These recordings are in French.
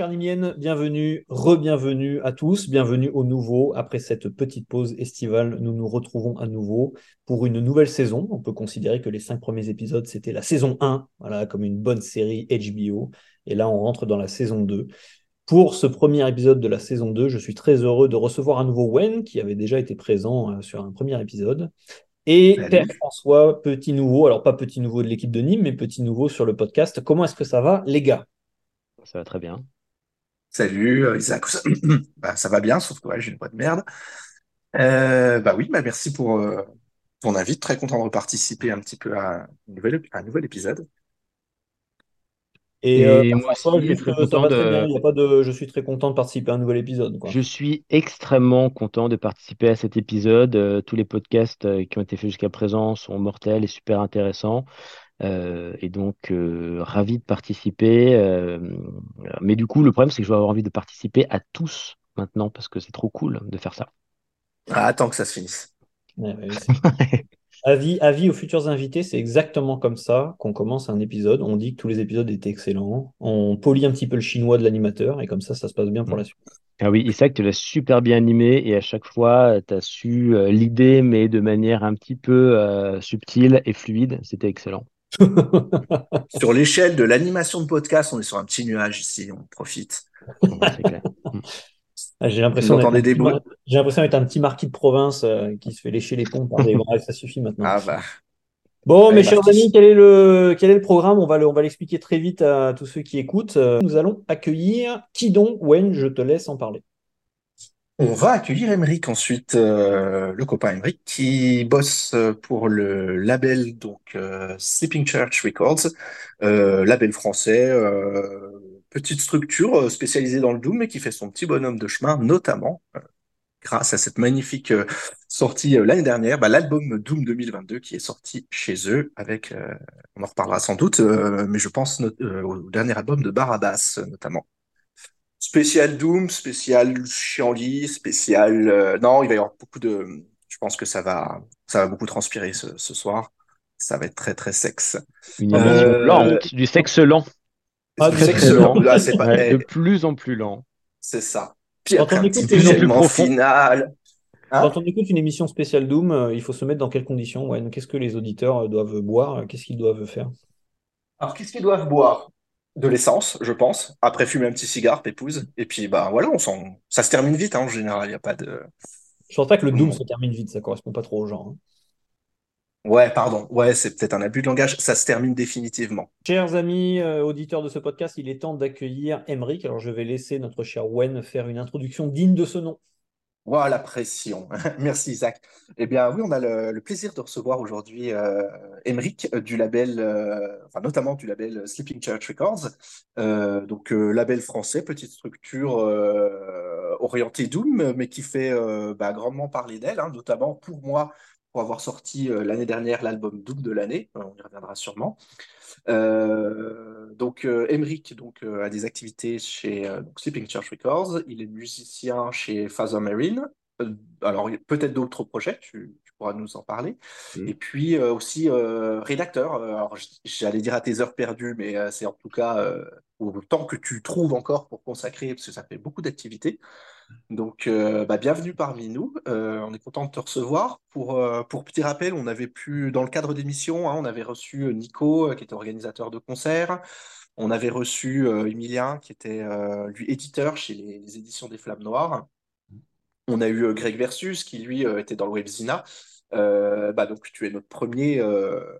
Chers bienvenue, re-bienvenue à tous, bienvenue au nouveau. Après cette petite pause estivale, nous nous retrouvons à nouveau pour une nouvelle saison. On peut considérer que les cinq premiers épisodes, c'était la saison 1, voilà, comme une bonne série HBO. Et là, on rentre dans la saison 2. Pour ce premier épisode de la saison 2, je suis très heureux de recevoir à nouveau Wen, qui avait déjà été présent euh, sur un premier épisode. Et Père François, petit nouveau, alors pas petit nouveau de l'équipe de Nîmes, mais petit nouveau sur le podcast. Comment est-ce que ça va, les gars? Ça va très bien. Salut euh, Isaac, bah, ça va bien, sauf que ouais, j'ai une voix de merde. Euh, bah oui, bah merci pour euh, ton invite, très content de participer un petit peu à un nouvel, à un nouvel épisode. Et, euh, Et moi François, aussi, juste, très ça content va très bien, de, il y a pas de... je suis très content de participer à un nouvel épisode. Quoi. je suis extrêmement content de participer à cet épisode. Euh, tous les podcasts euh, qui ont été faits jusqu'à présent sont mortels et super intéressants. Euh, et donc, euh, ravi de participer. Euh, mais du coup, le problème, c'est que je vais avoir envie de participer à tous maintenant parce que c'est trop cool de faire ça. Ah, attends que ça se finisse. Ouais, ouais, c'est- Avis, avis aux futurs invités, c'est exactement comme ça qu'on commence un épisode. On dit que tous les épisodes étaient excellents. On polie un petit peu le chinois de l'animateur et comme ça, ça se passe bien pour la suite. Ah oui, Isaac, tu l'as super bien animé et à chaque fois, tu as su euh, l'idée, mais de manière un petit peu euh, subtile et fluide. C'était excellent. Sur l'échelle de l'animation de podcast, on est sur un petit nuage ici, on profite. J'ai l'impression d'être un des petit bruits? mar- j'ai l'impression d'être un petit marquis de province euh, qui se fait lécher les pompes par des braves. Ça suffit maintenant. Ah bah, Bon, allez mes chers Marquis. amis, quel est le, quel est le programme? On va le, on va l'expliquer très vite à tous ceux qui écoutent. Nous allons accueillir qui donc? Wen, je te laisse en parler. On va accueillir Emeric ensuite, euh, le copain Emeric, qui bosse euh, pour le label donc euh, Sleeping Church Records, euh, label français, petite structure spécialisée dans le doom, mais qui fait son petit bonhomme de chemin, notamment grâce à cette magnifique sortie l'année dernière, bah, l'album Doom 2022 qui est sorti chez eux avec, euh, on en reparlera sans doute, mais je pense au dernier album de Barabas notamment. Spécial Doom, spécial Chianli, spécial. euh, non, il va y avoir beaucoup de. Je pense que ça va, ça va beaucoup transpirer ce, ce soir. Ça va être très très sexe. Une Ah émission Euh, lente, du sexe lent. Ah, du Très, sexe très lent. lent. Là, c'est pas. Ouais, eh, de plus en plus lent. c'est ça. Puis Quand on écoute plus final. Hein quand on écoute une émission spéciale Doom, euh, il faut se mettre dans quelles conditions? Wen Qu'est-ce que les auditeurs euh, doivent boire? Qu'est-ce qu'ils doivent faire? Alors, qu'est-ce qu'ils doivent boire? De l'essence, je pense. Après, fumer un petit cigare, pépouze. Et puis, bah voilà, on s'en... ça se termine vite hein, en général. Il n'y a pas de. Je pense pas que le Doom Bon. se termine vite, ça correspond pas trop aux gens. hein. Ouais, pardon. Ouais, c'est peut-être un abus de langage. Ça se termine définitivement. Chers amis euh, auditeurs de ce podcast, il est temps d'accueillir Emeric. Alors je vais laisser notre cher Wen faire une introduction digne de ce nom. Voilà, la pression. Merci Isaac. Eh bien oui, on a le, plaisir de recevoir aujourd'hui euh, Emeric euh, du label, euh, enfin notamment du label Sleeping Church Records. Euh, donc label français, petite structure orientée Doom, mais qui fait bah, grandement parler d'elle, hein, notamment pour moi, pour avoir sorti euh, l'année dernière l'album Doom de l'année. Euh, on y reviendra sûrement. Euh, donc, euh, Emeric donc, a des activités chez donc, Sleeping Church Records. Il est musicien chez Father Marine. Alors, peut-être d'autres projets, tu, tu pourras nous en parler. Mm. Et puis aussi rédacteur. Alors, j'allais dire à tes heures perdues, mais c'est en tout cas au temps que tu trouves encore pour consacrer, parce que ça fait beaucoup d'activités. Donc, euh, bah, bienvenue parmi nous. Euh, on est content de te recevoir. Pour, euh, pour petit rappel, on avait pu, dans le cadre d'émissions, hein, on avait reçu Nico, qui était organisateur de concerts. On avait reçu Emilien, qui était lui éditeur chez les, éditions des Flammes Noires. On a eu Greg Versus, qui lui était dans le Webzina. Bah, donc, tu es notre premier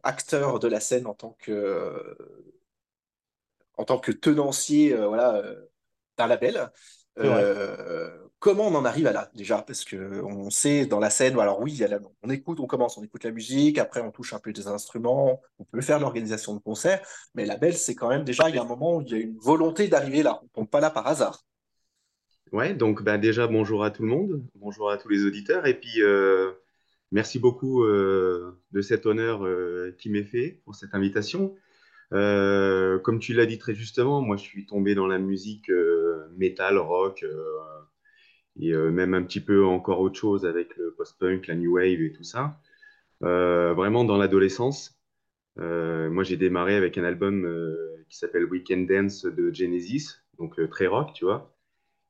acteur de la scène en tant que, tenancier d'un label. Euh, comment on en arrive à là déjà? Parce que on sait dans la scène, alors oui, la- on écoute, on commence, on écoute la musique, après on touche un peu des instruments, on peut faire l'organisation de concerts, mais label, c'est quand même déjà, il y a un moment où il y a une volonté d'arriver là. On tombe pas là par hasard. Ouais, donc bah, déjà bonjour à tout le monde, bonjour à tous les auditeurs, et puis euh, merci beaucoup euh, de cet honneur qui m'est fait pour cette invitation. Euh, comme tu l'as dit très justement, moi je suis tombé dans la musique euh, metal, rock, euh, et même un petit peu encore autre chose avec le post-punk, la new wave et tout ça. Vraiment dans l'adolescence. Moi j'ai démarré avec un album qui s'appelle Weekend Dance de Genesis, donc très rock, tu vois.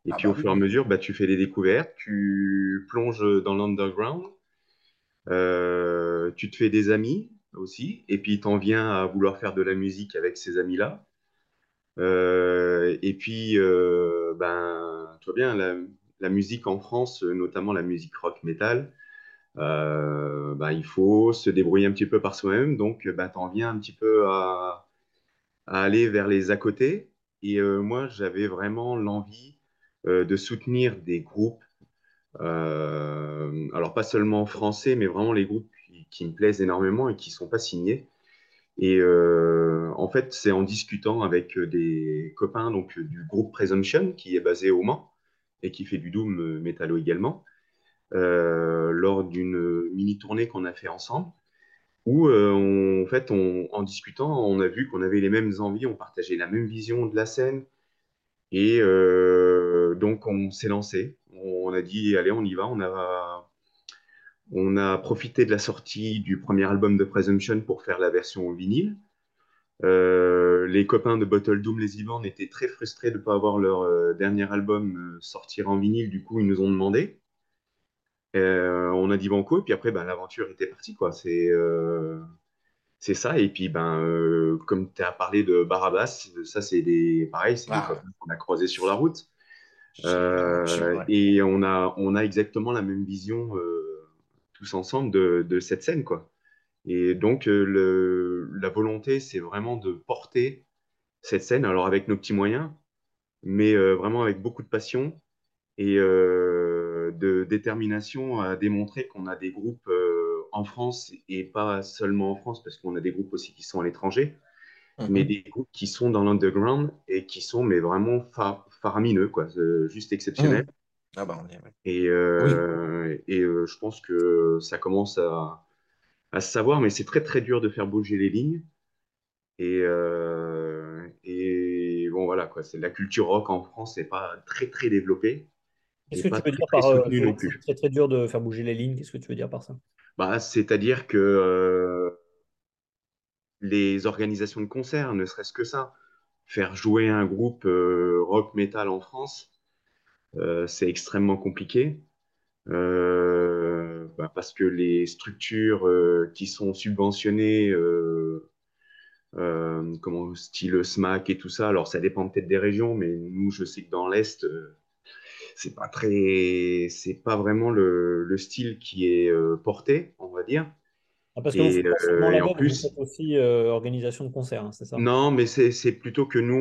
Et Ah puis bah au oui. fur et à mesure, bah, tu fais des découvertes, tu plonges dans l'underground, tu te fais des amis aussi, et puis t'en viens à vouloir faire de la musique avec ces amis-là. Euh, et puis, euh, ben, tu vois bien, la, musique en France, notamment la musique rock metal, euh, ben, il faut se débrouiller un petit peu par soi-même. Donc, ben, t'en viens un petit peu à, aller vers les à côté. Et moi, j'avais vraiment l'envie de soutenir des groupes, alors pas seulement français, mais vraiment les groupes qui, me plaisent énormément et qui sont pas signés. Et euh, en fait, c'est en discutant avec des copains donc, du groupe Presumption, qui est basé au Mans et qui fait du doom euh, métallo également, euh, lors d'une mini tournée qu'on a fait ensemble, où euh, en fait, en discutant, on a vu qu'on avait les mêmes envies, on partageait la même vision de la scène, et euh, donc on s'est lancé. On a dit, allez, on y va. On a, on a profité de la sortie du premier album de Presumption pour faire la version vinyle. Euh, les copains de Bottle Doom, les Ivan, étaient très frustrés de ne pas avoir leur euh, dernier album euh, sortir en vinyle. Du coup, ils nous ont demandé. On a dit banco, et puis après, ben, l'aventure était partie, quoi. C'est c'est ça. Et puis, ben, comme tu as parlé de Barabas, ça, c'est des, pareil, c'est des Ah, copains qu'on a croisés sur la route. et on a, on a exactement la même vision tous ensemble de, de cette scène, quoi. Et donc, euh, le, la volonté, c'est vraiment de porter cette scène, alors avec nos petits moyens, mais euh, vraiment avec beaucoup de passion et euh, de détermination à démontrer qu'on a des groupes euh, en France et pas seulement en France, parce qu'on a des groupes aussi qui sont à l'étranger, mais Mhm. des groupes qui sont dans l'underground et qui sont mais vraiment fa- faramineux, quoi, juste exceptionnels. Mhm. Ah bah on est, ouais. Et, Oui. euh, et euh, je pense que ça commence à, à se savoir, mais c'est très très dur de faire bouger les lignes. Et, euh, et bon, voilà, quoi, c'est la culture rock en France, c'est pas très très développé Qu'est-ce que tu veux très dire par euh, c'est très très dur de faire bouger les lignes? Qu'est-ce que tu veux dire par ça? Bah, c'est-à-dire que euh, les organisations de concerts, ne serait-ce que ça, faire jouer un groupe euh, rock metal en France, euh, c'est extrêmement compliqué. Euh, bah, parce que les structures euh, qui sont subventionnées, euh, euh, comment, style SMAC et tout ça, alors ça dépend peut-être des régions, mais nous, je sais que dans l'Est, euh, c'est pas très, c'est pas vraiment le, le style qui est euh, porté, on va dire. Ah, parce que vous Et, euh, et en label, vous plus, aussi euh, organisation de concert, hein, c'est ça? non, mais c'est, c'est plutôt que nous,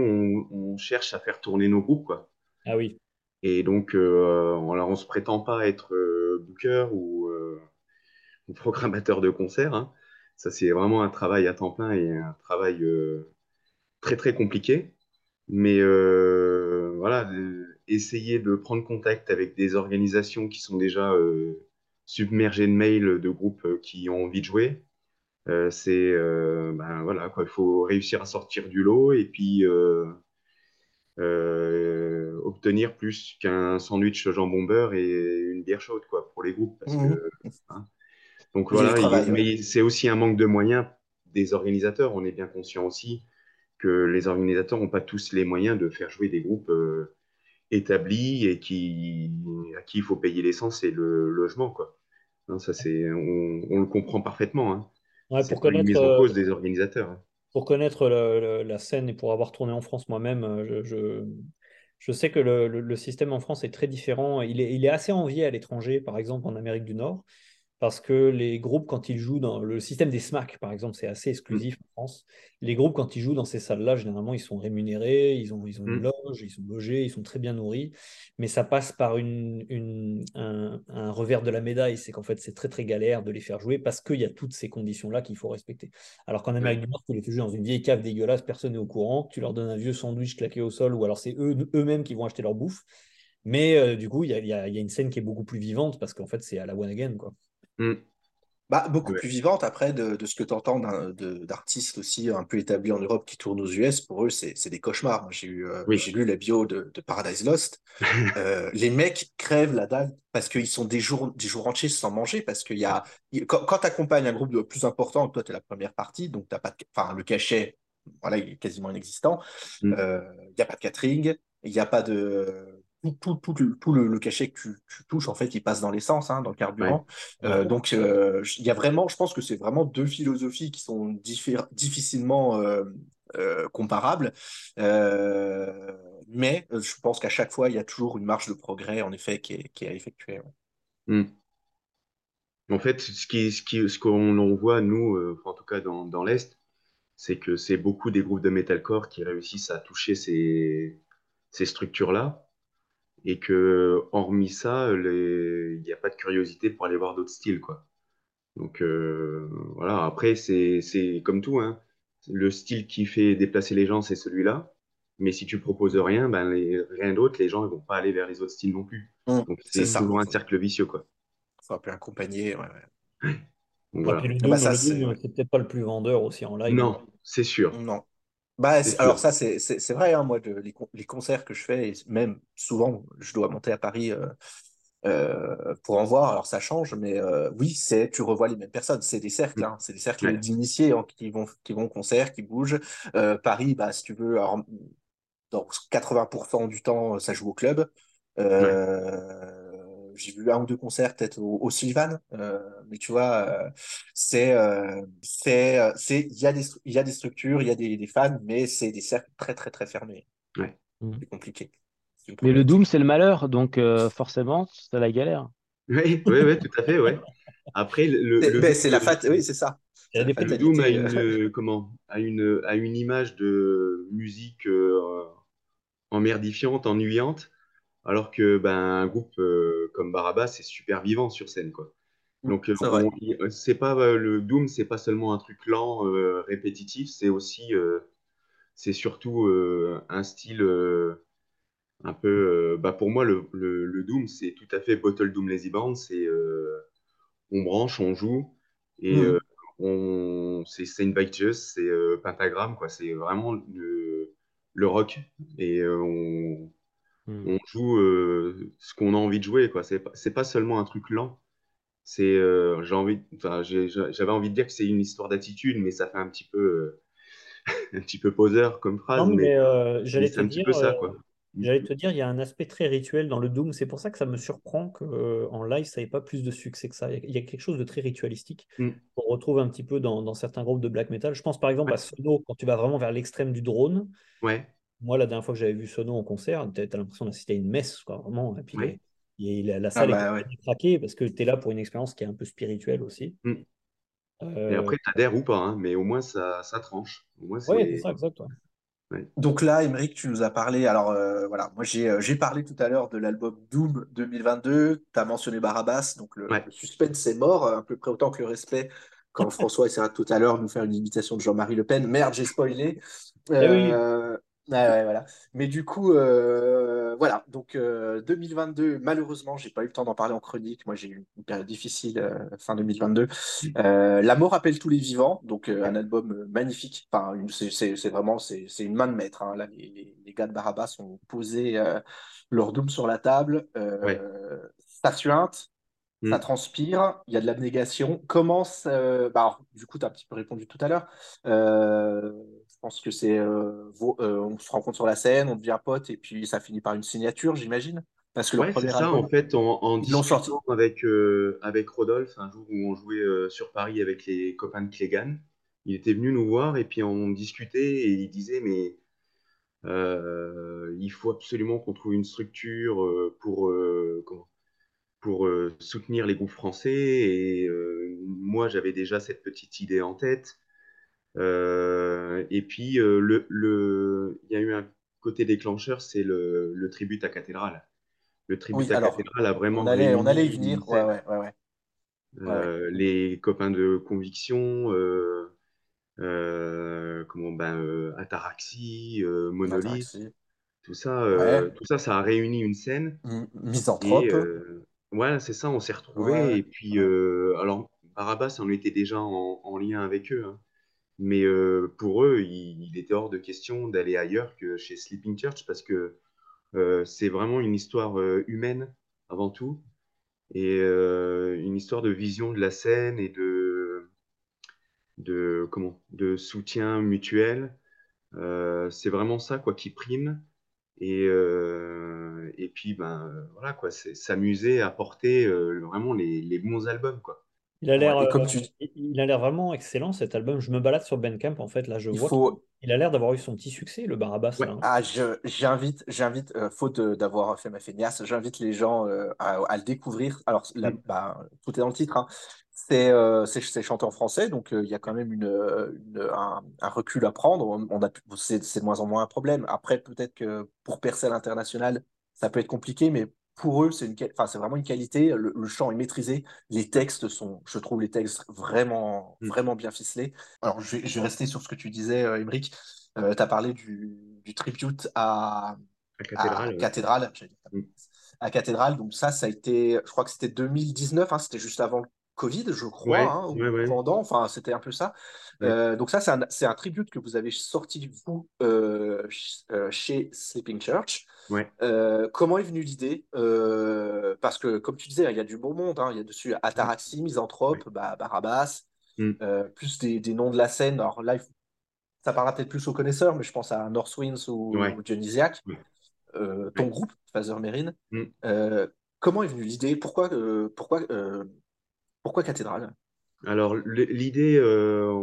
on, on cherche à faire tourner nos groupes, quoi. Ah oui. Et donc, euh, on, on se prétend pas être euh, booker ou, euh, programmateur de concert, hein. Ça, c'est vraiment un travail à temps plein et un travail euh, très, très compliqué. Mais voilà, essayer de prendre contact avec des organisations qui sont déjà submergées de mails de groupes qui ont envie de jouer, c'est ben voilà quoi, il faut réussir à sortir du lot et puis obtenir plus qu'un sandwich jambon beurre et une bière chaude quoi pour les groupes parce que hein. donc voilà, il- travail, ouais. mais c'est aussi un manque de moyens des organisateurs. On est bien conscient aussi que les organisateurs n'ont pas tous les moyens de faire jouer des groupes euh, établis et qui, à qui il faut payer l'essence et le logement, quoi. Hein, ça, c'est, on, on le comprend parfaitement. Hein. Ouais, C'est pour une connaître, mise en euh, cause des organisateurs. hein. pour connaître le- le- la scène et pour avoir tourné en France moi-même, euh, je, je, je sais que le, système en France est très différent. Il est assez envié à l'étranger, par exemple en Amérique du Nord, parce que les groupes, quand ils jouent dans le système des SMAC, par exemple, c'est assez Mm, exclusif en France. Les groupes, quand ils jouent dans ces salles-là, généralement, ils sont rémunérés, ils ont, ils ont une mm. loge, ils sont logés, ils sont très bien nourris, mais ça passe par une, une- un, un revers de la médaille, c'est qu'en fait, c'est très, très galère de les faire jouer parce qu'il y a toutes ces conditions-là qu'il faut respecter. Alors qu'en Amérique du Nord, tu les fais jouer dans une vieille cave dégueulasse, personne n'est au courant, tu leur donnes un vieux sandwich claqué au sol, ou alors c'est eux, eux-mêmes qui vont acheter leur bouffe. Mais euh, du coup, il y a, il y a- il y a une scène qui est beaucoup plus vivante parce qu'en fait, c'est à la one again, quoi. Mm. Bah, beaucoup Ouais. plus vivante après de, de ce que tu entends d'artistes aussi un peu établis en Europe qui tournent aux US. Pour eux, c'est des cauchemars. Moi, J'ai eu, euh, Oui. j'ai lu la bio de, de Paradise Lost. Euh, les mecs crèvent la dalle parce qu'ils sont des jours, des jours entiers sans manger. Parce qu'il y a, quand, quand tu accompagnes un groupe de plus important, toi, tu es la première partie, donc t'as pas de, enfin, le cachet, voilà, il est quasiment inexistant. Mm. Euh, Il n'y a pas de catering. Il n'y a pas de tout, tout, tout, le, tout le, le, cachet que tu, tu, touches, en fait, il passe dans l'essence, hein, dans le carburant. Ouais. Euh, donc, euh, il y a vraiment, je pense que c'est vraiment deux philosophies qui sont difficilement euh, comparables. Mais je pense qu'à chaque fois, il y a toujours une marge de progrès, en effet, qui est, qui est à effectuer. Mm. En fait, ce qu'on ce qui, ce qu'on voit, nous, en tout cas dans, dans l'Est, c'est que c'est beaucoup des groupes de metalcore qui réussissent à toucher ces, ces structures-là et que hormis ça, il n'y a pas de curiosité pour aller voir d'autres styles, quoi. Donc euh, voilà, après c'est c'est comme tout, hein. Le style qui fait déplacer les gens, c'est celui-là. Mais si tu proposes rien, ben les, rien d'autre, les gens ne vont pas aller vers les autres styles non plus. Mmh, Donc c'est toujours un cercle vicieux, quoi. Faut un peu accompagner, ouais, ouais. Voilà. le Doom, bah, ça, c'est peut-être pas le plus vendeur aussi en live. Non, c'est sûr. Non. Bah, alors ça, c'est vrai, hein, moi, de, les, les, concerts que je fais, et même souvent, je dois monter à Paris euh, euh, pour en voir, alors ça change, mais euh, oui, c'est tu revois les mêmes personnes, c'est des cercles, hein, c'est des cercles ouais. d'initiés hein, qui vont, qui vont au concert, qui bougent. Euh, Paris, bah, si tu veux, alors, dans 80% du temps, ça joue au club. Ouais j'ai vu un ou deux concerts peut-être au, au Sylvan, euh, mais tu vois, euh, c'est, euh, c'est, c'est, il y a des, il y a des structures, il y a des, des fans, mais c'est des cercles très très très fermés. Ouais. C'est compliqué. Mais le Doom, c'est le malheur, donc forcément, c'est la galère. Oui, oui, oui, tout à fait, ouais. Après, le, le ben, c'est la fat, oui, c'est ça. La le Doom a une, comment, a une, a une image de musique emmerdifiante, ennuyante alors que ben, un groupe euh, comme Barabas c'est super vivant sur scène quoi. Donc c'est pas euh, le Doom, c'est pas seulement un truc lent, euh, répétitif, c'est aussi c'est surtout un style un peu bah pour moi le, le, le Doom c'est tout à fait Bottle Doom Lazy Band, c'est on branche, on joue et mmh. on c'est bike just, c'est pentagramme quoi, c'est vraiment le, le rock et on on joue euh, ce qu'on a envie de jouer, quoi. C'est pas, seulement un truc lent. C'est, euh, j'ai envie, enfin, j'avais envie de dire que c'est une histoire d'attitude, mais ça fait un petit peu, euh, un petit peu poseur comme phrase. Non, mais, mais, j'allais te un dire, petit peu ça, quoi. j'allais te dire, il y a un aspect très rituel dans le Doom. C'est pour ça que ça me surprend qu'en live, ça n'ait pas plus de succès que ça. Il y a quelque chose de très ritualistique Mm. qu'on retrouve un petit peu dans, dans certains groupes de black metal. Je pense par exemple Ouais. à Sono, quand tu vas vraiment vers l'extrême du drone. Ouais, Moi, la dernière fois que j'avais vu Sono en concert, tu as l'impression d'assister à une messe, quoi, vraiment. Et puis les- et la, la Ah salle bah ouais. est craquée parce que tu es là pour une expérience qui est un peu spirituelle aussi. Mm. Et Euh, après, t'adhères ou pas, hein, mais au moins ça, ça tranche. Ouais, c'est ça, exact. ouais. Ouais. Donc là, Émeric, tu nous as parlé. Alors euh, voilà, moi j'ai euh, j'ai parlé tout à l'heure de l'album Doom 2022. Tu as mentionné Barabas, donc le, Ouais. le suspense est mort, à peu près autant que le respect. Quand François essaiera tout à l'heure de nous faire une imitation de Jean-Marie Le Pen. Merde, j'ai spoilé. Eh oui, Euh, ouais, ouais, voilà. Mais du coup, euh, voilà. Donc euh, 2022, malheureusement, j'ai pas eu le temps d'en parler en chronique. Moi, j'ai eu une période difficile euh, fin 2022. Euh, La mort appelle tous les vivants, donc euh, un album euh, magnifique. Enfin, c'est vraiment c'est une main de maître. hein. Là, les, gars de Barabas ont posé euh, leur doom sur la table. Ouais. Euh, ça suinte, ça Mm. transpire, il y a de l'abnégation. Comment ça- bah, alors, du coup, tu as un petit peu répondu tout à l'heure. Je pense que c'est euh, euh, on se rencontre sur la scène, on devient pote et puis ça finit par une signature, j'imagine. Parce que Ouais, c'est ça. En fait, en, en discutant avec, euh, avec Rodolphe, un jour où on jouait sur Paris avec les copains de Clégan, il était venu nous voir et puis on discutait et il disait, mais euh, il faut absolument qu'on trouve une structure euh, pour, euh, pour soutenir les groupes français. Et moi, j'avais déjà cette petite idée en tête. Euh, et puis, euh, le, le, il y a eu un côté déclencheur, c'est le, le tribut à Cathédrale. Le tribut Oui, à alors, Cathédrale a on vraiment allait, on allait y venir. Ouais, scène. ouais, ouais. Euh, les copains de Conviction, euh, euh, comment, ben, euh, Ataraxie, euh, Monolith, Ataraxie. tout ça, euh, tout ça, ça a réuni une scène. M- Misanthrope. euh, ouais, c'est ça, on s'est retrouvés. Et puis, euh, alors, Barabas, on était déjà en, en lien avec eux. hein. Mais euh, pour eux, il, était hors de question d'aller ailleurs que chez Sleeping Church parce que euh, c'est vraiment une histoire euh, humaine avant tout et une histoire de vision de la scène et de, comment, de soutien mutuel. C'est vraiment ça quoi qui prime. Et, et puis, ben, voilà, quoi, c'est s'amuser à porter vraiment les, les bons albums, quoi. Il a l'air Ouais, et comme euh, tu il a l'air vraiment excellent cet album. Je me balade sur Bandcamp en fait là, je il vois faut, qu'il a l'air d'avoir eu son petit succès le Ouais. là. hein. Ah, je, j'invite, j'invite, euh, faute d'avoir fait ma feignasse, j'invite les gens euh, à, à le découvrir. Alors, la- Mm. bah, tout est dans le titre. Hein. C'est, euh, c'est, c'est chanté en français, donc il y a quand même une, une- un, un recul à prendre. On, a, c'est, c'est de moins en moins un problème. Après, peut-être que pour percer à l'international, ça peut être compliqué, mais pour eux, c'est une, quali- enfin, c'est vraiment une qualité. Le, le chant est maîtrisé. Les textes sont, je trouve, les textes vraiment, Mm. vraiment bien ficelés. Alors, je vais, je vais rester sur ce que tu disais, euh, Émeric. tu as parlé du, du tribute à, À à Cathédrale, ouais. Mm. À Cathédrale. Donc, ça, ça a été, je crois que c'était 2019, hein, c'était juste avant le Covid, je crois, Ouais, hein, ou ouais, ouais. pendant. Enfin, c'était un peu ça. Euh, donc, ça, c'est un, un tribute que vous avez sorti, vous, euh, euh, chez Sleeping Church. Euh, comment est venue l'idée? Parce que, comme tu disais, il y a du bon monde. hein. Il y a dessus Ataraxie, Misanthrope, bah, Barabbas, Mm. plus des, des noms de la scène. Alors là, ça parlera peut-être plus aux connaisseurs, mais je pense à North Winds ou, ou Dionysiac, ton groupe, Father Merrin. Mm. Comment est venue l'idée? Pourquoi, pourquoi, pourquoi Cathédrale? Alors, l'idée, euh,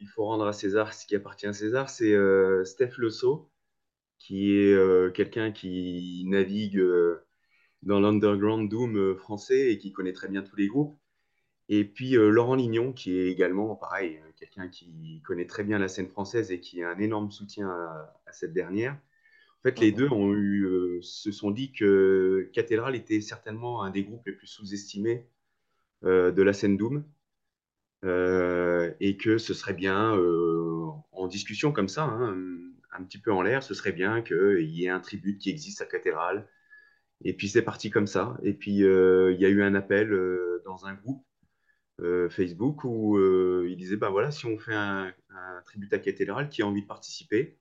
il faut rendre à César ce qui appartient à César, c'est euh, Steph Le Sceau, qui est euh, quelqu'un qui navigue dans l'underground doom français et qui connaît très bien tous les groupes. Et puis Laurent Lignon, qui est également, pareil, quelqu'un qui connaît très bien la scène française et qui a un énorme soutien à, à cette dernière. En fait, les Mhm. deux ont eu, euh, se sont dit que Cathédrale était certainement un des groupes les plus sous-estimés de la scène doom. Euh, et que ce serait bien, euh, en discussion comme ça, hein, un petit peu en l'air, ce serait bien qu'il y ait un tribut qui existe à Cathédrale. Et puis c'est parti comme ça. Et puis euh, il y a eu un appel euh, dans un groupe euh, Facebook où euh, il disait, bah voilà, si on fait un, tribut à Cathédrale, qui a envie de participer?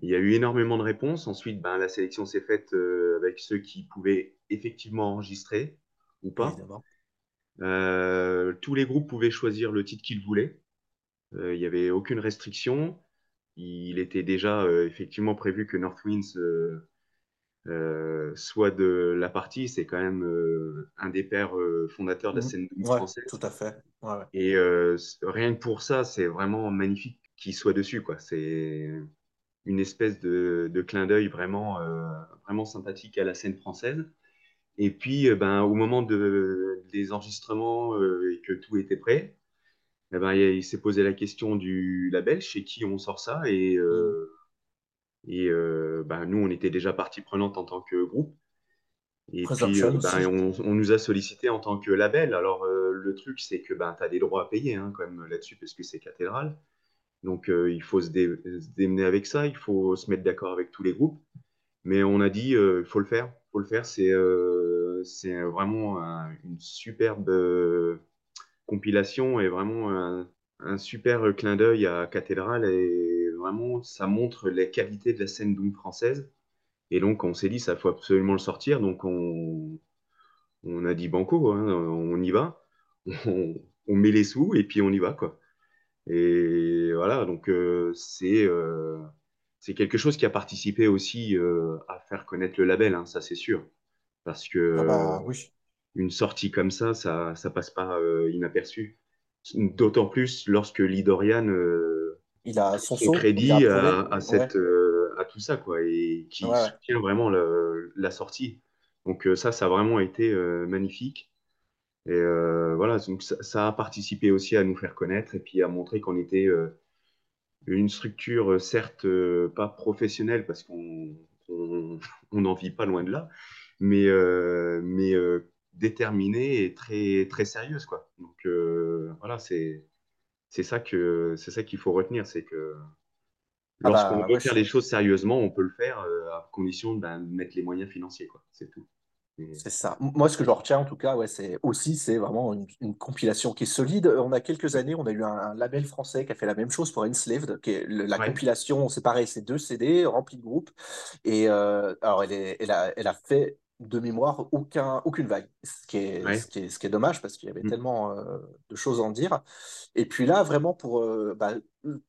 Il y a eu énormément de réponses. Ensuite, ben, la sélection s'est faite euh, avec ceux qui pouvaient effectivement enregistrer ou pas. Euh, tous les groupes pouvaient choisir le titre qu'ils voulaient. Euh, il n'y avait aucune restriction. Il était déjà euh, effectivement prévu que North Winds euh, soit de la partie. C'est quand même euh, un des pères euh, fondateurs de la Mhm. scène Ouais, française. tout à fait. Ouais, ouais. Et rien que pour ça, c'est vraiment magnifique qu'il soit dessus, quoi. C'est une espèce de, de clin d'œil vraiment, vraiment sympathique à la scène française. Et puis, euh, ben, au moment de, des enregistrements euh, et que tout était prêt, eh ben, il, s'est posé la question du label, chez qui on sort ça. Et, euh, et euh, ben, nous, on était déjà partie prenante en tant que groupe. Et puis, ben, on, on nous a sollicité en tant que label. Alors, le truc, c'est que ben, tu as des droits à payer hein, quand même là-dessus, parce que c'est cathédrale. Donc, il faut se, dé- se démener avec ça, il faut se mettre d'accord avec tous les groupes. Mais on a dit, il faut le faire, faut le faire. C'est euh, vraiment un- une superbe euh, compilation et vraiment un, super clin d'œil à Cathédrale. Et vraiment, ça montre les qualités de la scène doom française. Et donc, on s'est dit, ça faut absolument le sortir. Donc, on, on a dit banco, hein, on y va. On, on met les sous et puis on y va, quoi. Et voilà, donc euh, c'est euh, c'est quelque chose qui a participé aussi euh, à faire connaître le label, hein, ça c'est sûr. Parce que Ah euh, bah oui. une sortie comme ça, ça, ça passe pas euh, inaperçu. D'autant plus lorsque Lidorian euh, Il a son son saut, il a crédit à, à Ouais, cette, euh, à tout ça, quoi, et qui ouais, soutient vraiment le- la sortie. Donc euh, ça, ça a vraiment été euh, magnifique. Et euh, voilà, donc ça, ça a participé aussi à nous faire connaître et puis à montrer qu'on était euh, une structure, euh, certes euh, pas professionnelle parce qu'on on, on n'en vit pas loin de là, mais, euh, mais déterminée et très, très sérieuse, quoi. Donc voilà, c'est ça qu'il faut retenir, c'est que Ah lorsqu'on bah veut ouais, faire je- les choses sérieusement, on peut le faire euh, à condition ben, de mettre les moyens financiers, quoi. C'est tout. C'est ça. Moi, ce que je retiens, en tout cas, ouais, c'est aussi, c'est vraiment une, une compilation qui est solide. On a quelques années, on a eu un, un label français qui a fait la même chose pour Enslaved, qui est le- la Ouais. compilation, c'est pareil, c'est deux CD remplis de groupes. Et euh, alors, elle, est, elle, a, elle a fait de mémoire aucun, aucune vague, ce qui est, Ouais. ce qui est, ce qui est dommage parce qu'il y avait Mm. tellement euh, de choses à en dire. Et puis là, vraiment pour euh, bah,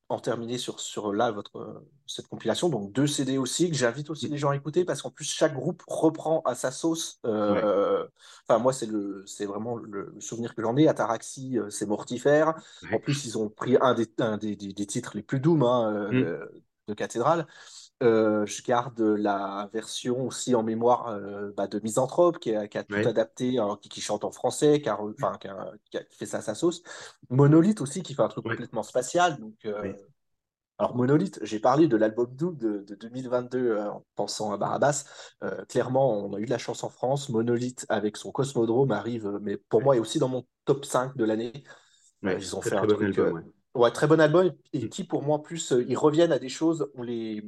en terminer sur, sur là, votre, cette compilation, donc deux CD aussi, que j'invite aussi Mm. les gens à écouter parce qu'en plus, chaque groupe reprend à sa sauce. euh, Enfin, moi, c'est le, c'est vraiment le, souvenir que j'en ai. Ataraxie, euh, c'est mortifère. En Ouais. plus, ils ont pris un des, un des, des- des titres les plus doux hein, euh, de Cathédrale. Euh, je garde la version aussi en mémoire euh, bah, de Misanthrope qui a, qui a tout adapté, qui, qui chante en français, qui a, re- enfin, qui a- qui a fait ça à sa sauce. Monolith aussi qui fait un truc complètement spatial. Donc, euh, Oui. Alors Monolith, j'ai parlé de l'album Doom de, de 2022 euh, en pensant à Barabas. Clairement, on a eu de la chance en France. Monolith avec son Cosmodrome arrive, mais pour moi est aussi dans mon top 5 de l'année. Ils ont fait un bon truc. album, ouais. ouais, très bon album. Et Mm. qui, pour moi, en plus, ils reviennent à des choses, on les.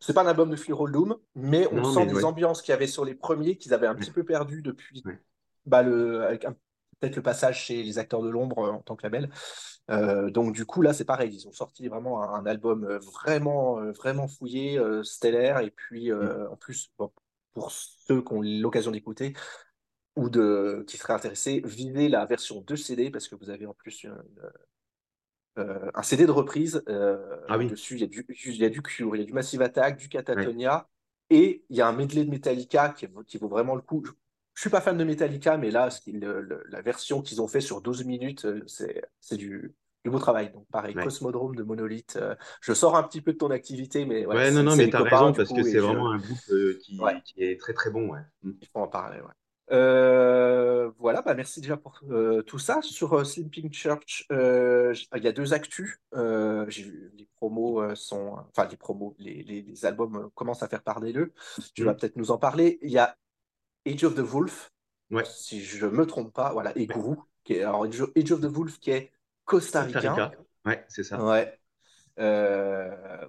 C'est pas un album de All Doom, mais on Non, sent mais des ouais. ambiances qu'il y avait sur les premiers qu'ils avaient un Ouais. petit peu perdu depuis Ouais. bah, le, avec peut-être le passage chez les acteurs de l'ombre euh, en tant que label. Euh, donc du coup là c'est pareil, ils ont sorti vraiment un, un album euh, vraiment vraiment fouillé, euh, stellaire et puis Mm. euh, en plus bon, pour ceux qui ont l'occasion d'écouter ou de qui seraient intéressés, visez la version 2 CD parce que vous avez en plus une- euh, un CD de reprise. euh, Ah oui. Dessus, il y, a du, il y a du Cure, il y a du Massive Attack, du Ouais. Catatonia, et il y a un medley de Metallica qui, qui vaut vraiment le coup. Je, je suis pas fan de Metallica, mais là, le- le- la version qu'ils ont fait sur 12 minutes, euh, c'est du, du beau travail. Donc pareil, Ouais. Cosmodrome de Monolith. euh, je sors un petit peu de ton activité, mais ouais, Ouais, non, non, mais t'as raison parce coup, que c'est je- vraiment un groupe euh, qui, Ouais. qui est très, très bon, ouais. Il faut en parler, ouais. Euh, voilà, bah merci déjà pour euh, tout ça. Sur euh, Sleeping Church, il y a deux actus. J'ai vu les promos sont, enfin les promos, les, les- les albums commencent à faire parler d'eux. Tu vas Mm. peut-être nous en parler. Il y a Age of the Wolf, Ouais. si je me trompe pas, voilà, et. Guru, qui est alors Age of the Wolf qui est Costa costaricain, Rica. Ouais, c'est ça. ouais,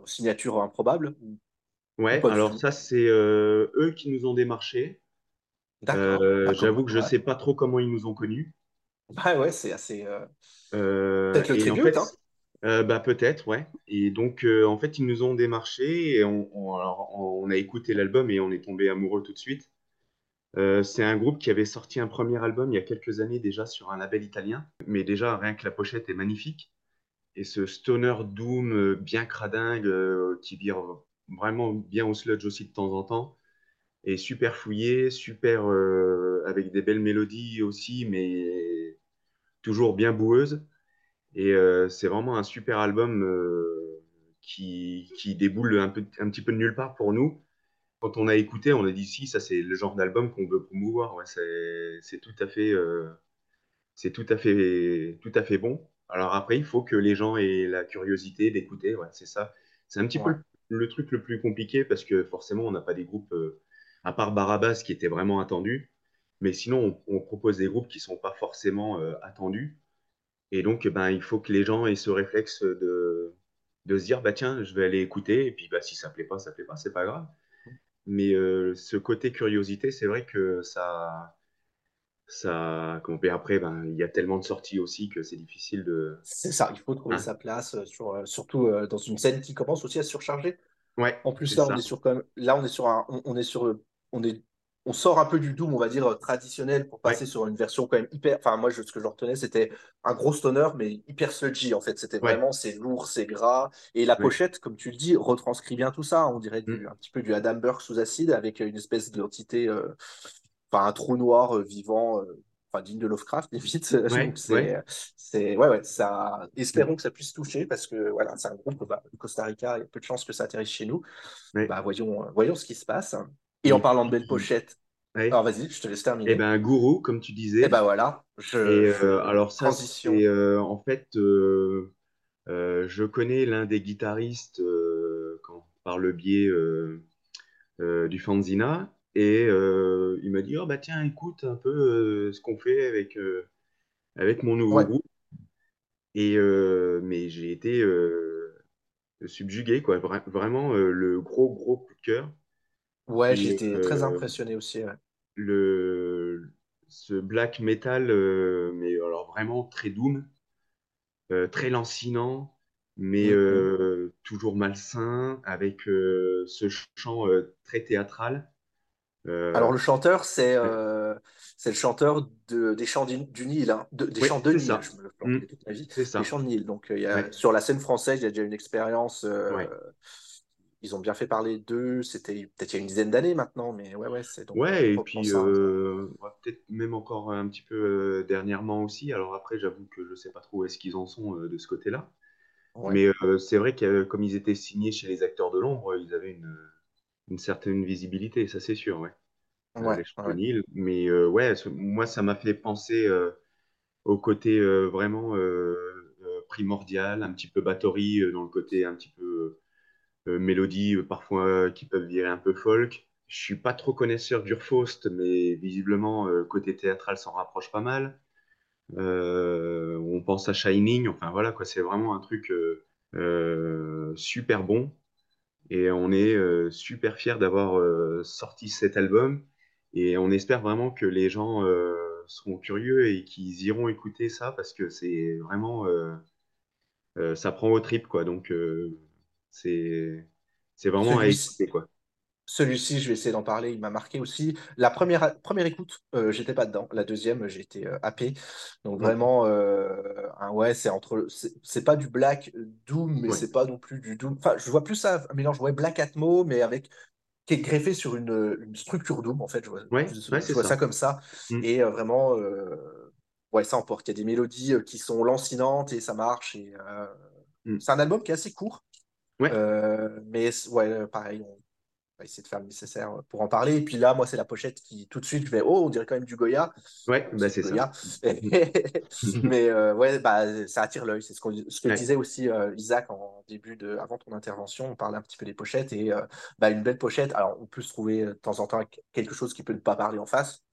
signature improbable, ou Ouais, alors ça, c'est eux qui nous ont démarchés. Euh, j'avoue que je ouais. sais pas trop comment ils nous ont connus. Bah ouais, c'est assez. euh, Euh, Peut-être le et en tribute, fait, hein. bah peut-être, ouais. Et donc, en fait, ils nous ont démarchés et on, on- alors, on a écouté l'album et on est tombé amoureux tout de suite. Euh, c'est un groupe qui avait sorti un premier album il y a quelques années déjà sur un label italien, mais déjà rien que la pochette est magnifique. Et ce stoner doom bien cradingue euh, qui vire vraiment bien au sludge aussi de temps en temps est super fouillé, super euh, avec des belles mélodies aussi, mais toujours bien boueuse. Et euh, c'est vraiment un super album euh, qui, qui déboule un, peu, un petit peu de nulle part pour nous. Quand on a écouté, on a dit si, ça c'est le genre d'album qu'on veut promouvoir. Ouais, c'est, c'est tout à fait, c'est tout à fait, tout à fait bon. Alors après, il faut que les gens aient la curiosité d'écouter. Ouais, c'est ça. C'est un petit peu le, le truc le plus compliqué parce que forcément, on n'a pas des groupes, à part Barabas qui était vraiment attendu. Mais sinon, on, on propose des groupes qui sont pas forcément euh, attendus. Et donc, ben, il faut que les gens aient ce réflexe de, de se dire, bah tiens, je vais aller écouter. Et puis, bah, si ça plaît pas, ça plaît pas, c'est pas grave. Mais euh, ce côté curiosité, c'est vrai que ça, ça, comment après, ben, il y a tellement de sorties aussi que c'est difficile de. C'est ça, il faut trouver Ah. sa place, euh, sur, surtout euh, dans une scène qui commence aussi à se surcharger. Ouais, En plus, là, ça. on est sur quand même, là, on est sur un, on, on est sur, on est, on sort un peu du doom, on va dire traditionnel, pour passer Ouais. sur une version quand même hyper. Enfin, moi, je- ce que je retenais, c'était un gros stoner, mais hyper sludgy. En fait, c'était Ouais. vraiment, c'est lourd, c'est gras, et la pochette, comme tu le dis, retranscrit bien tout ça. On dirait du, Mm. un petit peu du Adam Burke sous acide, avec une espèce d'entité, euh, enfin, un trou noir euh, vivant. euh, Enfin, digne de Lovecraft, limite. Ouais, c'est, ouais. c'est, ouais, ouais, ça, espérons que ça puisse toucher parce que, voilà, c'est un groupe, bah, Costa Rica, il y a peu de chances que ça atterrisse chez nous. Bah, voyons, voyons ce qui se passe. Et en parlant de belle puis- pochette, Ouais. alors vas-y, je te laisse terminer. Et ben, Gourou, comme tu disais. Et ben voilà, je, Et euh, alors ça, transition. euh, en fait, euh, je connais l'un des guitaristes quand- par le biais du Fanzina et il m'a dit oh bah tiens écoute un peu ce qu'on fait avec avec mon nouveau Ouais. groupe et mais j'ai été subjugué quoi Vra- vraiment le gros gros coup de cœur Ouais, et, j'étais très euh, impressionné aussi. ouais. le ce black metal euh, mais alors vraiment très doom euh, très lancinant, mais Mhm. euh, toujours malsain, avec euh, ce chant euh, très théâtral. Alors le chanteur, c'est c'est le chanteur de, des chants du Nil, hein, des chants de Nil, ça. je me le Mm. toute ma vie, C'est ça. des chants de Nil. Donc il y a, sur la scène française, il y a déjà une expérience. euh, Ouais. Ils ont bien fait parler d'eux. C'était peut-être il y a une dizaine d'années maintenant, mais ouais, ouais, c'est donc. Ouais, et reprend puis euh, ouais, peut-être même encore un petit peu euh, dernièrement aussi. Alors après, j'avoue que je sais pas trop où est-ce qu'ils en sont euh, de ce côté-là. Ouais. Mais euh, c'est vrai que euh, comme ils étaient signés chez les acteurs de l'ombre, ils avaient une, une certaine visibilité, ça c'est sûr, ouais. Euh, Ouais, ouais. Mais euh, ouais, ce- moi ça m'a fait penser euh, au côté euh, vraiment euh, euh, primordial, un petit peu euh, dans le côté un petit peu euh, mélodie, euh, parfois euh, qui peuvent virer un peu folk. Je suis pas trop connaisseur d'Urfaust, mais visiblement côté théâtral s'en rapproche pas mal. On pense à Shining, enfin voilà quoi, c'est vraiment un truc super bon et on est super fiers d'avoir sorti cet album et on espère vraiment que les gens seront curieux et qu'ils iront écouter ça parce que c'est vraiment ça prend au trip quoi donc c'est vraiment à Celui-ci, écouter quoi. celui-ci, je vais essayer d'en parler. Il m'a marqué aussi. La première, première écoute, euh, j'étais pas dedans. La deuxième, j'ai été euh, happé. Donc vraiment, euh, ouais, c'est entre, c'est c'est pas du black doom, mais Ouais. c'est pas non plus du doom. Enfin, je vois plus ça, un mélange, ouais, black atmo, mais avec qui est greffé sur une, une structure doom. En fait, je vois, Ouais, je, je vois ça. ça comme ça. Mm. Et vraiment, ouais, ça emporte. Il y a des mélodies qui sont lancinantes et ça marche. Et Mm. c'est un album qui est assez court. Ouais. Euh, mais ouais, euh, pareil, on va essayer de faire le nécessaire pour en parler. Et puis là, moi, c'est la pochette qui, tout de suite, je vais, oh, on dirait quand même du Goya. Ouais, Euh, bah c'est ça. Mais euh, ouais, bah, ça attire l'œil. C'est ce, qu'on- ce que Ouais. disait aussi euh, Isaac en début de, avant ton intervention. On parlait un petit peu des pochettes et euh, bah, une belle pochette. Alors, on peut se trouver euh, de temps en temps quelque chose qui peut ne pas parler en face.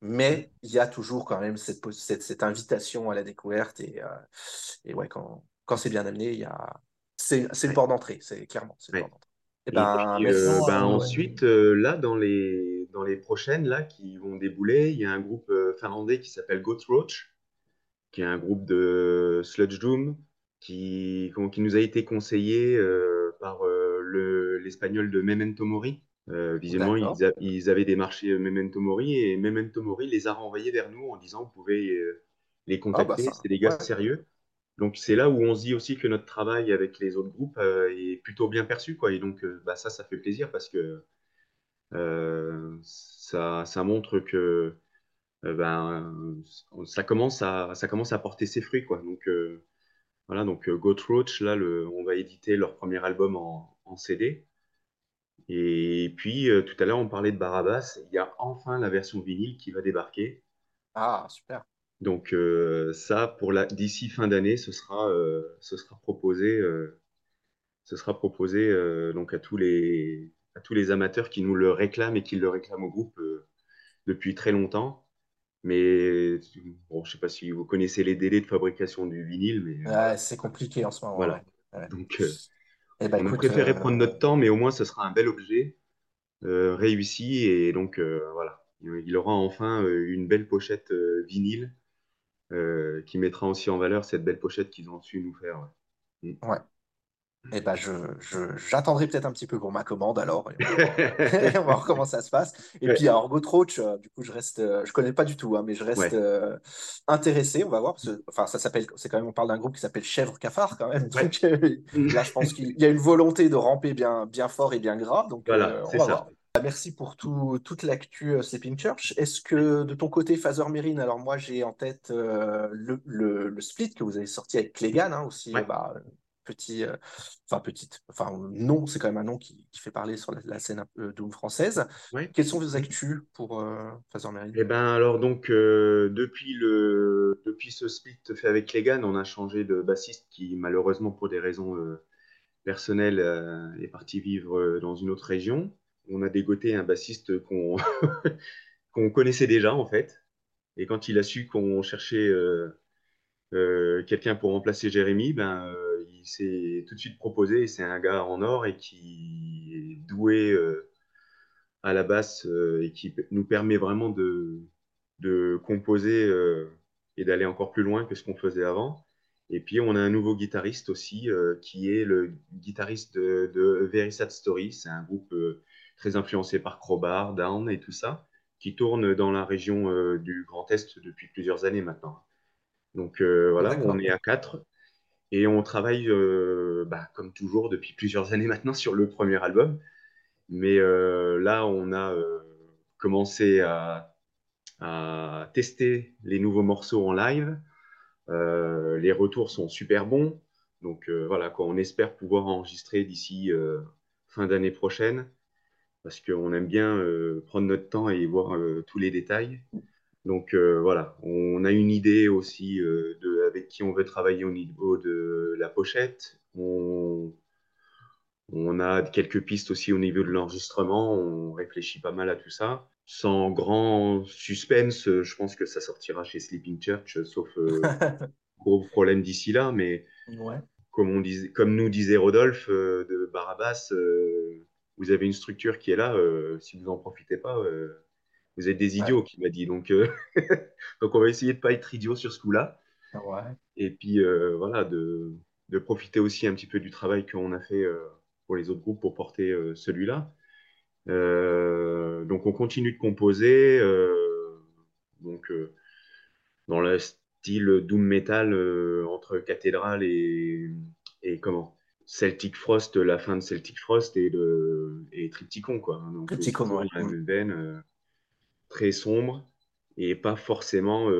Mais il y a toujours quand même cette, cette, cette invitation à la découverte. Et, euh, et ouais, quand, quand c'est bien amené, il y a... c'est le port d'entrée. C'est clairement, c'est le Ouais. port d'entrée. Et Et ben, puis, euh, ben, ouais. ensuite, euh, là, dans les, dans les prochaines là, qui vont débouler, il y a un groupe euh, finlandais qui s'appelle Goat Roach, qui est un groupe de sludge doom, qui, qui nous a été conseillé euh, par euh, le- l'espagnol de Memento Mori. Euh, visiblement, ils, a- ils avaient démarché Memento Mori et Memento Mori les a renvoyés vers nous en disant vous pouvez euh, les Ah, bah, contacter, c'est des gars Ouais. sérieux. Donc c'est là où on se dit aussi que notre travail avec les autres groupes euh, est plutôt bien perçu, quoi. Et donc euh, bah, ça, ça fait plaisir parce que euh, ça, ça montre que ben, ça commence à, ça commence à porter ses fruits, quoi. Donc voilà, donc Roach, là, on va éditer leur premier album en, en CD. Et puis tout à l'heure, on parlait de Barabbas. Il y a enfin la version vinyle qui va débarquer. Ah, super. Donc euh, ça, pour la d'ici fin d'année, ce sera, euh, ce sera proposé, euh, ce sera proposé donc à tous les, à tous les amateurs qui nous le réclament et qui le réclament au groupe depuis très longtemps. Mais bon, je sais pas si vous connaissez les délais de fabrication du vinyle, mais c'est compliqué en ce moment. Voilà. ouais. Ouais. Donc euh, Eh ben, on a préféré euh, prendre notre temps, mais au moins ce sera un bel objet euh, réussi et donc voilà, il aura enfin une belle pochette vinyle euh, qui mettra aussi en valeur cette belle pochette qu'ils ont su nous faire. ouais. Mm. ouais. Eh ben, je, j'attendrai peut-être un petit peu pour ma commande alors. Et on va voir, et on va voir comment ça se passe. Et Ouais. puis, Goat Roach, euh, du coup, je reste, euh, je connais pas du tout, hein, mais je reste Ouais. euh, intéressé. On va voir. Parce que, enfin, ça s'appelle, c'est quand même, on parle d'un groupe qui s'appelle Chèvre Cafard quand même. Donc, là, je pense qu'il y a une volonté de ramper bien, bien fort et bien grave. Donc, Voilà, euh, on va ça. voir. Merci pour tout, toute l'actu euh, Sleeping Church. Est-ce que de ton côté, Father Merrin, alors moi j'ai en tête euh, le, le, le split que vous avez sorti avec Clégan, hein, aussi Ouais. bah, petit, euh, enfin petite, enfin non, c'est quand même un nom qui, qui fait parler sur la, la scène Doom française. Ouais. Quelles sont vos actus pour euh, Father Merrin? Eh ben alors donc depuis le depuis ce split fait avec Clégan, on a changé de bassiste qui malheureusement pour des raisons personnelles est parti vivre dans une autre région. On a dégoté un bassiste qu'on qu'on connaissait déjà en fait. Et quand il a su qu'on cherchait euh, euh, quelqu'un pour remplacer Jérémy, ben euh, il s'est tout de suite proposé. C'est un gars en or et qui est doué à la basse et qui nous permet vraiment de, de composer et d'aller encore plus loin que ce qu'on faisait avant. Et puis on a un nouveau guitariste aussi qui est le guitariste de, de Very Sad Story. C'est un groupe très influencé par Crowbar, Down et tout ça, qui tourne dans la région du Grand Est depuis plusieurs années maintenant. Donc voilà, on est à quatre. Et on travaille, bah, comme toujours, depuis plusieurs années maintenant sur le premier album. Mais là, on a commencé à, à, tester les nouveaux morceaux en live. les retours sont super bons. Donc voilà, quoi, on espère pouvoir enregistrer d'ici fin d'année prochaine. Parce qu'on aime bien prendre notre temps et voir tous les détails. Donc voilà, on a une idée aussi de avec qui on veut travailler au niveau de la pochette. On, on a quelques pistes aussi au niveau de l'enregistrement. On réfléchit pas mal à tout ça. Sans grand suspense, je pense que ça sortira chez Sleeping Church, sauf euh, gros problème d'ici là. Mais comme, on disait, comme nous disait Rodolphe euh, de Barabas, euh, vous avez une structure qui est là. si vous n'en profitez pas, vous êtes des idiots, qui m'a dit. Donc, donc, on va essayer de pas être idiot sur ce coup-là. Et puis, voilà, de, de, profiter aussi un petit peu du travail qu'on a fait pour les autres groupes pour porter euh, celui-là. Euh, donc on continue de composer. Euh, donc dans le style doom metal entre cathédrale et, et comment? Celtic Frost, la fin de Celtic Frost et, de, et Triptychon. Quoi. Donc, Triptychon, très sombre et pas forcément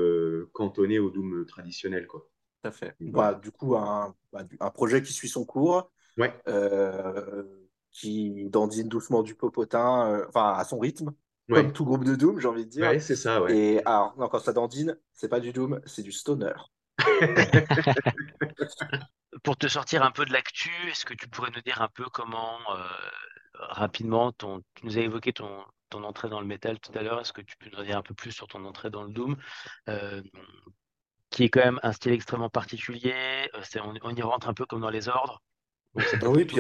cantonné au doom traditionnel. Quoi. Tout à fait. Bah, du coup, un, bah, un, projet qui suit son cours, Ouais. Euh, qui dandine doucement du popotin, euh, enfin à son rythme, comme tout groupe de Doom, j'ai envie de dire. Ouais, c'est ça, ouais. Et alors, non, quand ça dandine, c'est pas du Doom, c'est du stoner. Pour te sortir un peu de l'actu, est-ce que tu pourrais nous dire un peu comment, euh, rapidement, ton, tu nous as évoqué ton, ton entrée dans le métal tout à l'heure, est-ce que tu peux nous dire un peu plus sur ton entrée dans le Doom qui est quand même un style extrêmement particulier, on, on, y rentre un peu comme dans les ordres, bah oui, puis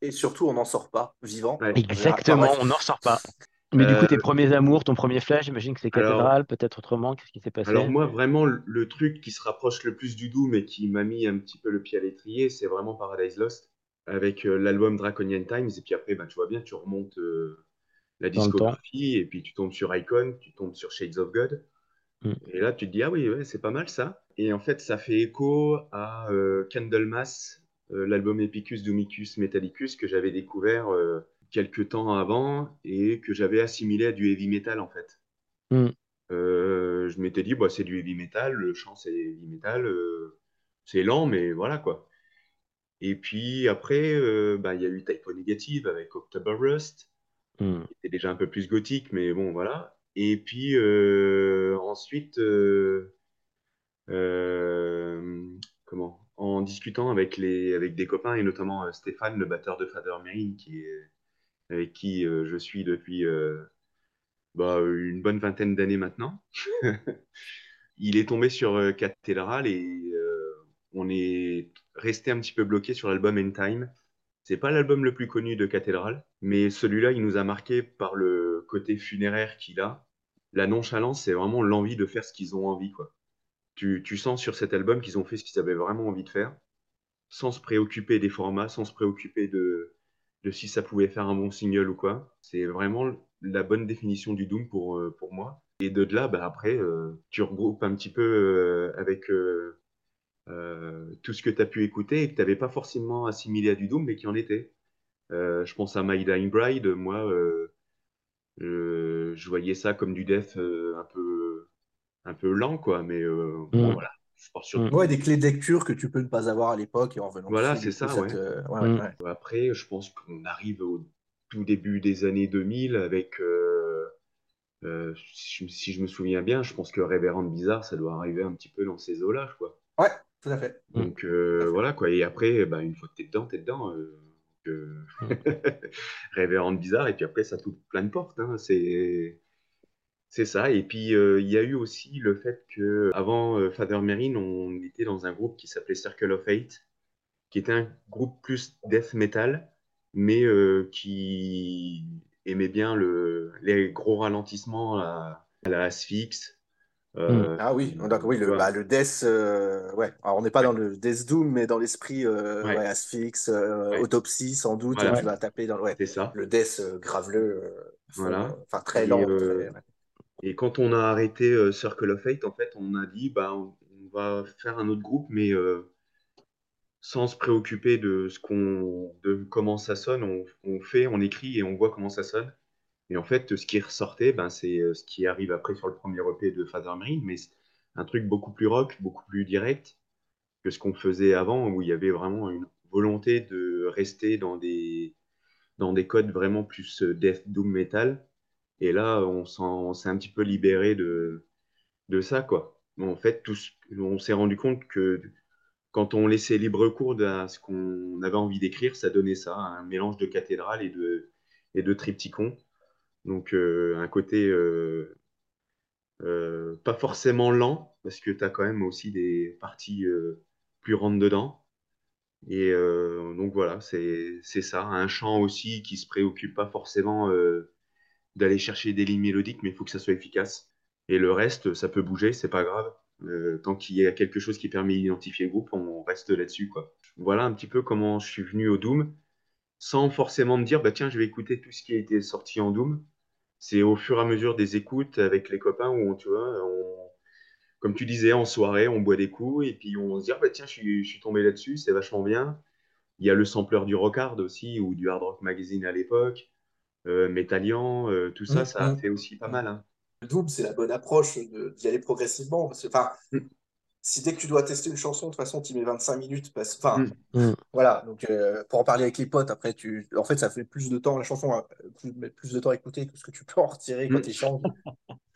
et, surtout, on n'en sort pas vivant. Exactement, on n'en ressort pas. Mais du coup, tes euh, premiers amours, ton premier flash, j'imagine que c'est cathédrale, peut-être autrement. Qu'est-ce qui s'est passé? Alors, moi, vraiment, le truc qui se rapproche le plus du Doom et qui m'a mis un petit peu le pied à l'étrier, c'est vraiment Paradise Lost avec euh, l'album Draconian Times. Et puis après, bah, tu vois bien, tu remontes euh, la discographie et puis tu tombes sur Icon, tu tombes sur Shades of God. Mm. Et là, tu te dis, ah oui, ouais, c'est pas mal ça. Et en fait, ça fait écho à Candlemas euh, l'album Epicus Domicus Metallicus que j'avais découvert quelques temps avant et que j'avais assimilé à du heavy metal en fait. Hmm. Euh, je m'étais dit, bah, c'est du heavy metal, le chant c'est heavy metal, c'est lent, mais voilà quoi. Et puis après, bah, il y a eu Typo Negative avec October Rust, hmm. qui était déjà un peu plus gothique, mais bon voilà. Et puis ensuite, comment? En discutant avec, les, avec des copains et notamment euh, Stéphane, le batteur de Father Marine, qui est, avec qui euh, je suis depuis euh, bah, une bonne vingtaine d'années maintenant. il est tombé sur Cathédrale et on est resté un petit peu bloqué sur l'album End Time. C'est pas l'album le plus connu de Cathédrale, mais celui-là, il nous a marqué par le côté funéraire qu'il a. La nonchalance, c'est vraiment l'envie de faire ce qu'ils ont envie, quoi tu, sens sur cet album qu'ils ont fait ce qu'ils avaient vraiment envie de faire, sans se préoccuper des formats, sans se préoccuper de, de si ça pouvait faire un bon single ou quoi. C'est vraiment la bonne définition du Doom pour, euh, pour moi. Et de là, bah, après, euh, tu regroupes un petit peu euh, avec tout ce que tu as pu écouter et que tu n'avais pas forcément assimilé à du Doom, mais qui en était. je pense à My Dying Bride, moi, je voyais ça comme du death un peu un peu lent, quoi. Mais euh, mm. voilà. Je mm. Ouais, des clés de lecture que tu peux ne pas avoir à l'époque et en venant. Voilà, c'est ça. Euh, mm. Après, je pense qu'on arrive au tout début des années 2000 avec. Euh, si, je me souviens bien, je pense que Révérend Bizarre, ça doit arriver un petit peu dans ces eaux-là, quoi. Ouais, tout à fait. Donc voilà, quoi. Et après, bah, une fois que t'es dedans, t'es dedans. Révérend Bizarre, et puis après, ça t'ouvre plein de portes. Hein. C'est c'est ça. Et puis, euh, il y a eu aussi le fait que avant euh, Father Marine, on était dans un groupe qui s'appelait Circle of Eight, qui était un groupe plus death metal, mais euh, qui aimait bien le, les gros ralentissements à, la Asphyx, Euh, ah oui, d'accord, oui, le, bah, le Death, euh, ouais. Alors, on n'est pas dans le Death Doom, mais dans l'esprit euh, ouais. Asphyx, Autopsie, sans doute, tu vas taper dans ouais, ça. le Death graveleux, voilà. enfin très lent. Et, quand on a arrêté Circle of Fate, en fait, on a dit, bah, on, va faire un autre groupe, mais sans se préoccuper de ce de comment ça sonne, on, on, fait, on écrit et on voit comment ça sonne. Et en fait, ce qui ressortait, ben, c'est euh, ce qui arrive après sur le premier EP de Father Marine, mais un truc beaucoup plus rock, beaucoup plus direct que ce qu'on faisait avant, où il y avait vraiment une volonté de rester dans des, dans des codes vraiment plus euh, death, doom, metal. Et là, on s'est un petit peu libéré de, de ça, quoi. En fait, on s'est rendu compte que quand on laissait libre cours à ce qu'on avait envie d'écrire, ça donnait ça, un mélange de cathédrale et de, et de triptychon. Donc euh, un côté euh, euh, pas forcément lent, parce que tu as quand même aussi des parties plus rentre dedans. Et donc voilà, c'est ça. Un chant aussi qui se préoccupe pas forcément d'aller chercher des lignes mélodiques, mais il faut que ça soit efficace. Et le reste, ça peut bouger, c'est pas grave. tant qu'il y a quelque chose qui permet d'identifier le groupe, on reste là-dessus. quoi. Voilà un petit peu comment je suis venu au Doom, sans forcément me dire, bah tiens, je vais écouter tout ce qui a été sorti en Doom c'est au fur et à mesure des écoutes avec les copains où, tu vois, comme tu disais, en soirée, on boit des coups et puis on se dit, ah, bah, tiens, je suis, tombé là-dessus, c'est vachement bien. Il y a le sampleur du Rockard aussi, ou du Hard Rock Magazine à l'époque, euh, Metallian, euh, tout ça, mm, ça a mm. fait aussi pas mal. Hein. Le double, c'est la bonne approche d'y aller progressivement. Enfin, mm si dès que tu dois tester une chanson, de toute façon, tu mets 25 minutes. Parce... Enfin, voilà. Donc, euh, pour en parler avec les potes, après, tu... en fait, ça fait plus de temps, la chanson a plus, plus de temps à écouter que ce que tu peux en retirer quand tu chantes.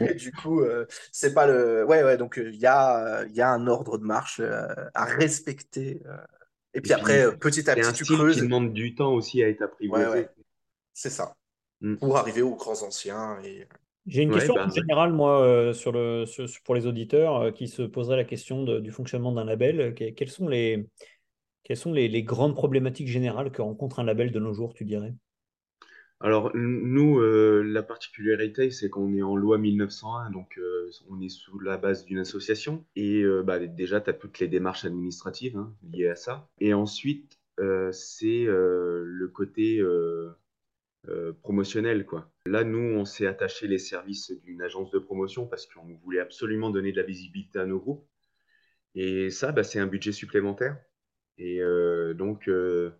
Et du coup, euh, c'est pas le. Ouais, ouais. Donc, il y, a, y a un ordre de marche euh, à respecter. Et puis après, petit à petit, tu creuses. qui demande du temps aussi à être apprivoisé. Ouais, C'est ça. Pour arriver aux grands anciens. Et... J'ai une question bah, générale, moi, euh, sur le, pour les auditeurs euh, qui se poseraient la question du fonctionnement d'un label. quelles sont, les, quelles sont les, grandes problématiques générales que rencontre un label de nos jours, tu dirais? Alors, nous, euh, la particularité, c'est qu'on est en loi 1901, donc on est sous la base d'une association. Et bah, déjà, tu as toutes les démarches administratives hein, liées à ça. Et ensuite, c'est le côté euh, promotionnel. Quoi. Là, nous, on s'est attaché les services d'une agence de promotion parce qu'on voulait absolument donner de la visibilité à nos groupes. Et ça, bah, c'est un budget supplémentaire. Et euh, donc, euh,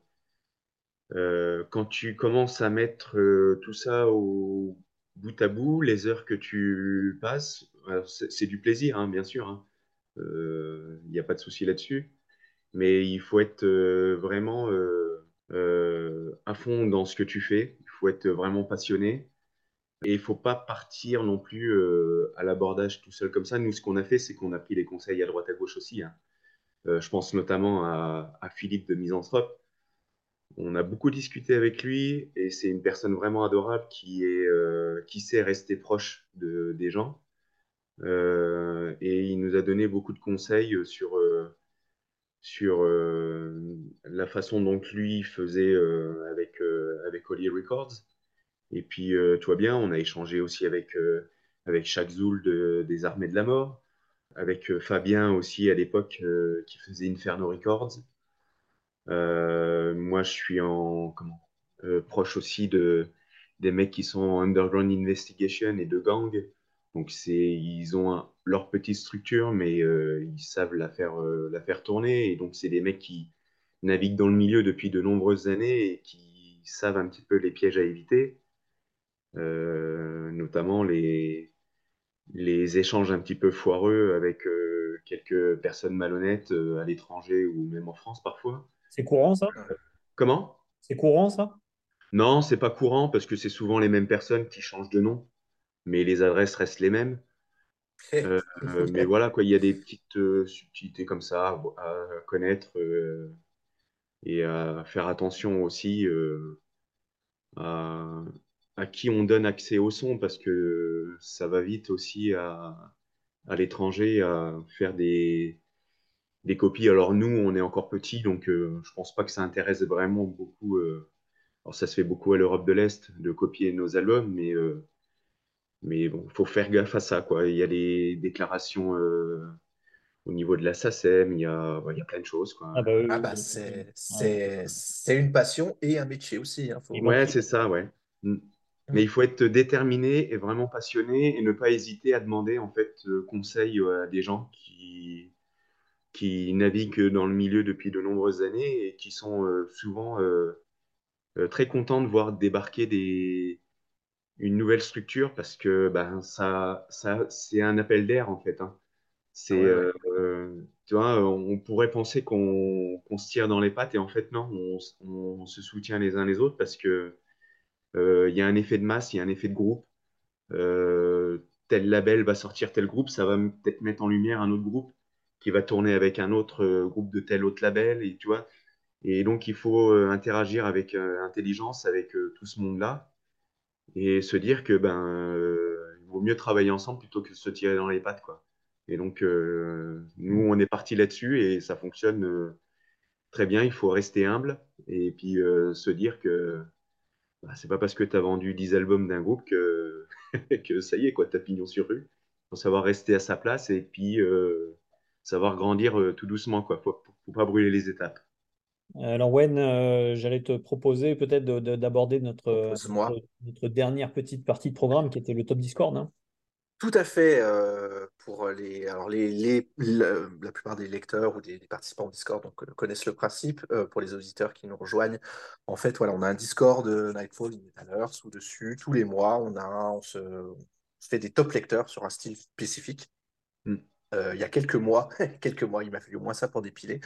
quand tu commences à mettre tout ça au bout à bout, les heures que tu passes, c'est du plaisir, hein, bien sûr. Il hein. n'y a pas de souci là-dessus. Mais il faut être vraiment à fond dans ce que tu fais faut être vraiment passionné. Et il faut pas partir non plus euh, à l'abordage tout seul comme ça. Nous, ce qu'on a fait, c'est qu'on a pris des conseils à droite à gauche aussi. Hein. Euh, je pense notamment à, Philippe de Misanthrope. On a beaucoup discuté avec lui et c'est une personne vraiment adorable qui, est, euh, qui sait rester proche de, des gens. et il nous a donné beaucoup de conseils sur, sur la façon dont lui faisait avec, avec Oli Records. Et puis, euh, tu vois bien, on a échangé aussi avec, euh, avec Jacques Zoul de, des Armées de la Mort, avec euh, Fabien aussi à l'époque qui faisait Inferno Records. moi, je suis en comment, proche aussi de, des mecs qui sont Underground Investigation et de Gang. Donc, ils ont leur petite structure, mais ils savent la faire, la faire tourner. Et donc, c'est des mecs qui naviguent dans le milieu depuis de nombreuses années et qui savent un petit peu les pièges à éviter. Euh, notamment les, les échanges un petit peu foireux avec euh, quelques personnes malhonnêtes euh, à l'étranger ou même en France parfois. C'est courant ça? Comment? C'est courant ça? Non, c'est pas courant parce que c'est souvent les mêmes personnes qui changent de nom, mais les adresses restent les mêmes. Mais voilà, quoi, il y a des petites subtilités comme ça à, connaître et à faire attention aussi à, qui on donne accès au son parce que ça va vite aussi à, à l'étranger à faire des, des copies. Alors nous, on est encore petits, donc euh, je pense pas que ça intéresse vraiment beaucoup. Euh, alors ça se fait beaucoup à l'Europe de l'Est de copier nos albums, mais euh, mais bon, faut faire gaffe à ça, quoi. Il y a les déclarations euh, au niveau de la SACEM, il y a, ouais, il y a plein de choses, quoi. Ah bah, oui, Ah bah oui. c'est Ouais. c'est c'est une passion et un métier aussi. Hein, faut- Ouais, c'est ça, ouais. Mm. Mais il faut être déterminé et vraiment passionné et ne pas hésiter à demander en fait euh, conseil euh, à des gens qui, qui naviguent dans le milieu depuis de nombreuses années et qui sont souvent euh, très contents de voir débarquer des, une nouvelle structure parce que ben, ça, ça, c'est un appel d'air en fait. hein. C'est, ouais, euh, euh, tu vois, on pourrait penser qu'on qu'on se tire dans les pattes et en fait non, on, on se soutient les uns les autres parce que euh, il y a un effet de masse, il y a un effet de groupe. Euh, tel label va sortir tel groupe, ça va peut-être mettre en lumière un autre groupe qui va tourner avec un autre euh, groupe de tel autre label et tu vois. Et donc il faut euh, interagir avec euh, intelligence avec euh, tout ce monde-là et se dire que ben euh, il vaut mieux travailler ensemble plutôt que de se tirer dans les pattes quoi. Et donc euh, nous on est parti là-dessus et ça fonctionne euh, très bien. Il faut rester humble et puis se dire que bah, c'est pas parce que tu as vendu 10 albums d'un groupe que que ça y est quoi, t'as pignon sur rue. Faut savoir rester à sa place et puis savoir grandir tout doucement quoi. Faut, faut pas brûler les étapes. Alors, Wen, euh, j'allais te proposer peut-être de- de- d'aborder notre, Propose-moi. notre, notre dernière petite partie de programme qui était le top Discord. hein. Tout à fait. euh, pour les, alors les, les, la, la plupart des lecteurs ou des, des participants au Discord donc, euh, connaissent le principe. Euh, pour les auditeurs qui nous rejoignent, en fait, voilà, on a un Discord de Nightfall in Metal Earth où dessus, tous les mois, on a, on se, on se fait des top lecteurs sur un style spécifique. Mm. Euh, il y a quelques mois, quelques mois, il m'a fallu au moins ça pour dépiler.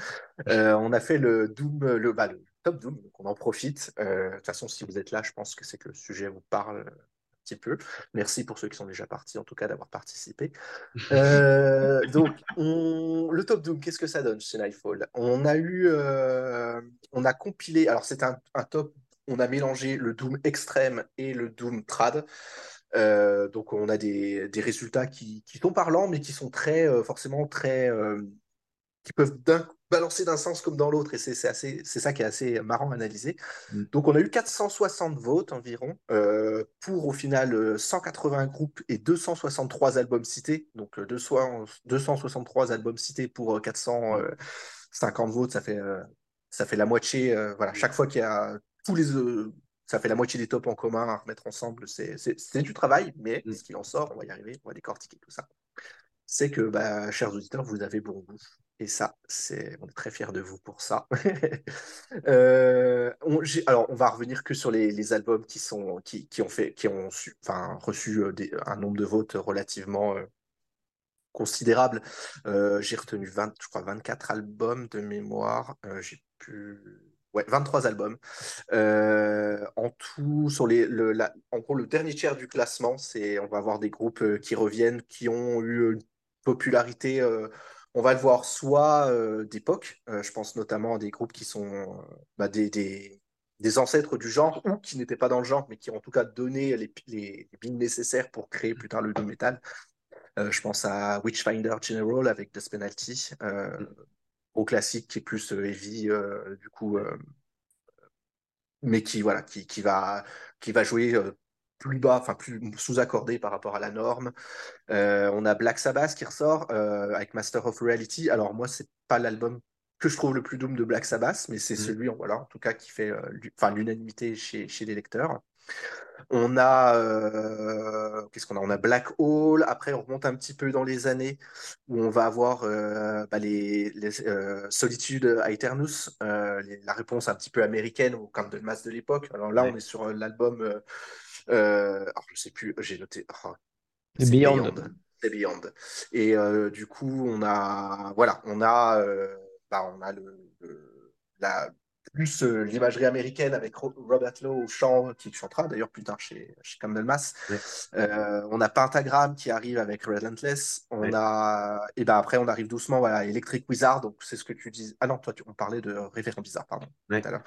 Euh, on a fait le Doom, le, bah, le top Doom, donc on en profite. Euh, de toute façon, si vous êtes là, je pense que c'est que le sujet vous parle un petit peu. Merci pour ceux qui sont déjà partis, en tout cas, d'avoir participé. Donc, on- le top Doom, qu'est-ce que ça donne chez Nightfall? On a eu, on a compilé, alors c'est un, un top, on a mélangé le Doom extrême et le Doom trad. Euh, donc, on a des, des résultats qui, qui sont parlants, mais qui sont très, euh, forcément très, euh, qui peuvent balancer d'un sens comme dans l'autre, et c'est c'est assez, c'est ça qui est assez marrant à analyser. Mm. Donc, on a eu 460 votes environ, pour au final euh, 180 groupes et 263 albums cités. Donc, euh, 200 263 albums cités pour euh, 450 votes, ça fait, ça fait la moitié. voilà, chaque fois qu'il y a tous les. Ça fait la moitié des tops en commun à remettre ensemble. C'est du travail, mais Mm. ce qu'il en sort, on va y arriver, on va décortiquer tout ça c'est que, bah, chers auditeurs, vous avez bon goût. Et ça, c'est, on est très fiers de vous pour ça. Euh, on, alors, on va revenir que sur les, les albums qui sont, qui, qui ont fait, qui ont su- enfin, reçu euh, des- un nombre de votes relativement euh, considérable. Euh, j'ai retenu 20, je crois 24 albums de mémoire. J'ai pu, ouais, 23 albums. Euh, en tout, sur les, le, en gros, le dernier tiers du classement, c'est, on va avoir des groupes euh, qui reviennent, qui ont eu une popularité, euh, on va le voir, soit d'époque, je pense notamment à des groupes qui sont bah, des, ancêtres du genre, ou qui n'étaient pas dans le genre, mais qui en tout cas donné les, les, les nécessaires pour créer plus tard le doom metal. Je pense à Witchfinder General avec Death Penalty, Mm. Au classique qui est plus euh, heavy, euh, du coup, euh, mais qui voilà, qui, qui va qui va jouer plus bas, enfin plus sous-accordé par rapport à la norme. Euh, on a Black Sabbath qui ressort euh, avec Master of Reality. Alors moi, c'est pas l'album que je trouve le plus doom de Black Sabbath, mais c'est Mm. celui, voilà, en tout cas, qui fait euh, l'unanimité chez, chez les lecteurs. On a, euh, qu'est-ce qu'on a? On a Black Hole. Après, on remonte un petit peu dans les années où on va avoir euh, bah, les, les, euh, Solitude Aeternus, les- la réponse un petit peu américaine au Candlemas de l'époque. Alors là, Ouais. on est sur l'album, alors je sais plus, j'ai noté. oh, The Beyond. C'est Beyond. Et du coup, on a, voilà, on a, bah, on a le, le- la plus euh, l'imagerie américaine avec Ro- Robert Lowe au chant, qui chantera d'ailleurs plus tard chez, chez Candlemas. Ouais. Euh, on a Pentagram qui arrive avec Relentless. On Ouais. a, et ben après, on arrive doucement, voilà, Electric Wizard. Donc, c'est ce que tu dis. Ah non, toi, tu, on parlait de Révérend Bizarre, pardon, Ouais. tout à l'heure.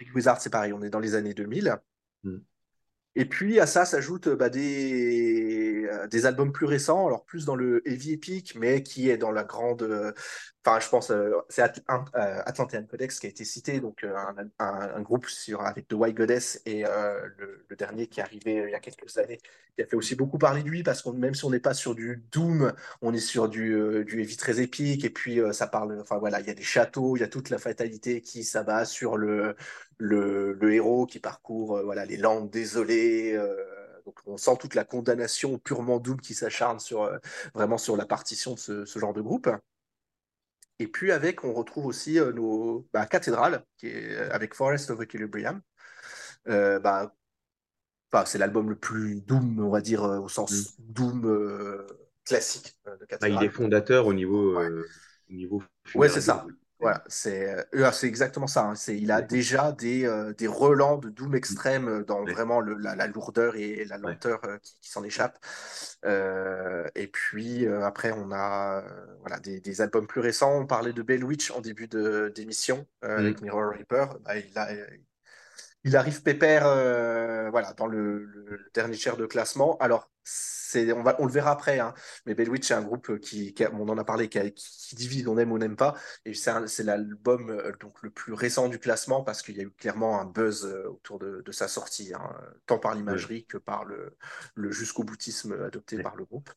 Electric Wizard, c'est pareil, on est dans les années 2000. Mm. Et puis à ça s'ajoutent bah, des, euh, des albums plus récents, alors plus dans le heavy epic, mais qui est dans la grande. euh, Enfin, je pense, euh, c'est At- euh, Atlantean Codex qui a été cité, donc un, un- groupe sur, avec The White Goddess et le, dernier qui est arrivé il y a quelques années, qui a fait aussi beaucoup parler de lui, parce que même si on n'est pas sur du Doom, on est sur du, du heavy très épique, et puis ça parle. Enfin voilà, il y a des châteaux, il y a toute la fatalité qui s'abat sur le le, le héros qui parcourt euh, voilà, les landes désolées. euh, donc on sent toute la condamnation purement double qui s'acharne sur, euh, vraiment sur la partition de ce, ce genre de groupe. Et puis avec, on retrouve aussi nos bah, cathédrales, qui est avec Forest of Equilibrium. Bah, enfin, c'est l'album le plus doom, on va dire, au sens doom euh, classique de Ah, il cathédrale. est fondateur au niveau, Ouais. euh, au niveau Ouais, c'est ça. Voilà, c'est euh, c'est exactement ça. hein. Il a déjà des, euh, des relents de doom extrême euh, dans Ouais. vraiment le- la, la lourdeur et la Ouais. lenteur euh, qui, qui s'en échappe. Euh, et puis après, on a voilà, des, des albums plus récents. On parlait de Bell Witch en début d'émission Mm. avec Mirror Reaper. Bah, il a, il arrive pépère euh, voilà, dans le, le- le dernier tiers de classement. Alors, on, va, on le verra après, hein, mais Bellwitch, c'est un groupe qui, qui a- on en a parlé, qui, a- qui divise, on aime ou on n'aime pas. Et c'est, l'album euh, donc, le plus récent du classement parce qu'il y a eu clairement un buzz euh, autour de, de sa sortie, hein, tant par l'imagerie que par le, le jusqu'au boutisme adopté par le groupe.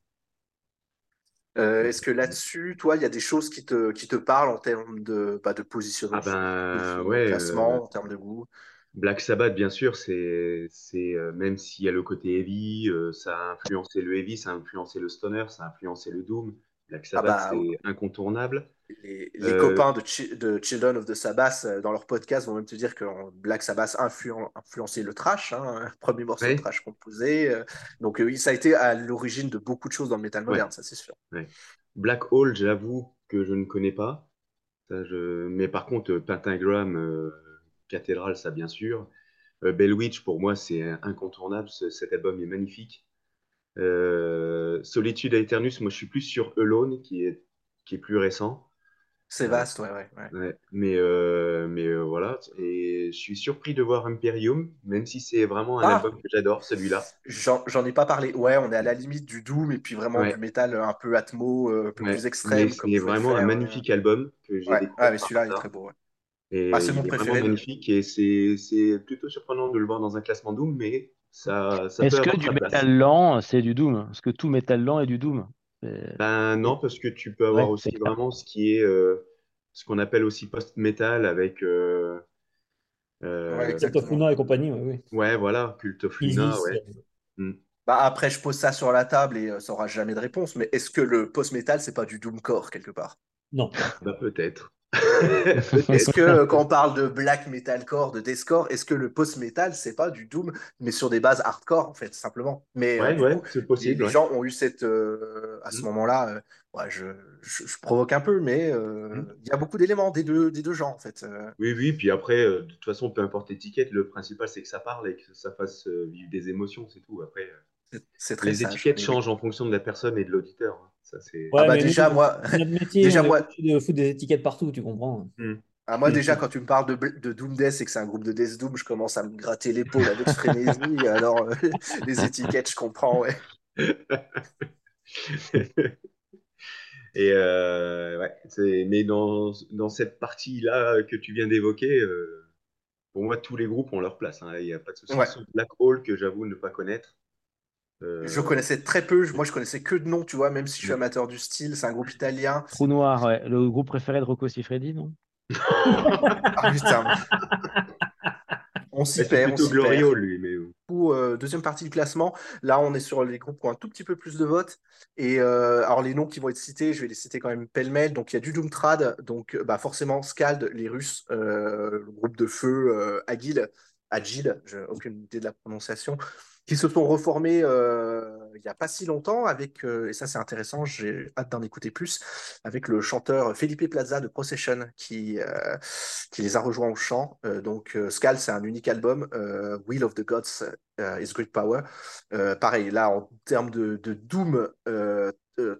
Euh, est-ce que là-dessus, toi, il y a des choses qui te, qui te parlent en termes de, bah, de positionnement Ah ben ouais, classement, euh, en termes de goût? Black Sabbath, bien sûr, c'est, c'est euh, même s'il y a le côté heavy, euh, ça a influencé le heavy, ça a influencé le stoner, ça a influencé le doom. Black Ah Sabbath, bah, c'est incontournable. Les, les Euh, copains de, Chi- de Children of the Sabbath, dans leur podcast, vont même te dire que Black Sabbath a influen- influencé le trash, hein, premier morceau de trash composé. donc oui, ça a été à l'origine de beaucoup de choses dans le métal ouais, moderne, ça c'est sûr. ouais. Black Hole, j'avoue que je ne connais pas. Ça, je... Mais par contre, Pentagram, Cathédrale, ça bien sûr. Euh, Bell Witch, pour moi, c'est incontournable. Ce- cet album est magnifique. Euh, Solitude Aeternus, moi, je suis plus sur Alone, qui est, qui est plus récent. C'est Euh, vaste, ouais, ouais, ouais. ouais. Mais, euh, mais euh, voilà. Et je suis surpris de voir Imperium, même si c'est vraiment un Ah, album que j'adore, celui-là. j'en ai pas parlé. Ouais, on est à la limite du doom et puis vraiment du Ouais, métal un peu atmo, euh, un peu ouais. plus extrême, c'est vraiment un faire. magnifique album que j'ai Ouais, découvert ah, mais celui-là il est très beau. Ah, c'est mon vraiment magnifique et c'est c'est plutôt surprenant de le voir dans un classement Doom, mais ça, ça peut Est-ce que du métal lent, c'est du doom? Est-ce que tout métal lent est du doom? C'est- Ben non, parce que tu peux avoir Ouais, aussi vraiment ce qui est euh, ce qu'on appelle aussi post-metal avec euh, Ouais, euh, Cult of. Luna et compagnie, oui, ouais voilà, Cult of Luna, ouais. euh, Mm. Bah après, je pose ça sur la table et euh, ça aura jamais de réponse. Mais est-ce que le post-metal, c'est pas du doomcore quelque part? Non. Bah peut-être. Est-ce que euh, quand on parle de black metalcore, de deathcore, est-ce que le post-metal, c'est pas du doom, mais sur des bases hardcore, en fait, simplement? Mais euh, Ouais, coup, les, possible, les ouais. gens ont eu cette. euh, à ce Mm. moment-là, euh, je, je, je provoque un peu, mais euh, Mm. il y a beaucoup d'éléments des deux, des deux genres, en fait. Euh, Oui, oui, puis après, euh, de toute façon, peu importe l'étiquette, le principal c'est que ça parle et que ça fasse euh, vivre des émotions, c'est tout. Après, euh, c'est c'est très les sage. étiquettes Mais changent en fonction de la personne et de l'auditeur. hein. Ça, c'est. Ah bah déjà, nous, moi, métier, déjà, on moi, de foutre des étiquettes partout, tu comprends. Mm. ah, moi, déjà, quand tu me parles de, de Doom Death et que c'est un groupe de Death Doom, je commence à me gratter l'épaule avec frénésie. Alors, euh, les étiquettes, je comprends, ouais. Et euh, ouais, c'est, mais dans, dans cette partie-là que tu viens d'évoquer, euh, pour moi, tous les groupes ont leur place. hein, Il n'y a pas de souci. Ouais. Black Hole, que j'avoue ne pas connaître. Euh, Je connaissais très peu, moi je connaissais que de nom, tu vois, même si je suis Mm. amateur du style, c'est un groupe italien. Trou noir, ouais. Le groupe préféré de Rocco Siffredi, non? Ah putain, on s'y c'est perd, on plutôt s'y perd. Gloriole, lui. Mais... Coup, euh, deuxième partie du classement, là on est sur les groupes qui ont un tout petit peu plus de votes. Et euh, alors les noms qui vont être cités, je vais les citer quand même pêle-mêle. Donc il y a du Doomtrad, donc bah, forcément Scald, les Russes, euh, le groupe de feu euh, Agile, Agile, j'ai aucune idée de la prononciation, qui se sont reformés euh, il n'y a pas si longtemps avec, euh, et ça c'est intéressant, j'ai hâte d'en écouter plus, avec le chanteur Felipe Plaza de Procession qui, euh, qui les a rejoints au chant. Donc Scald, c'est un unique album, Will of the Gods is Great Power. Pareil, là, en termes de, de Doom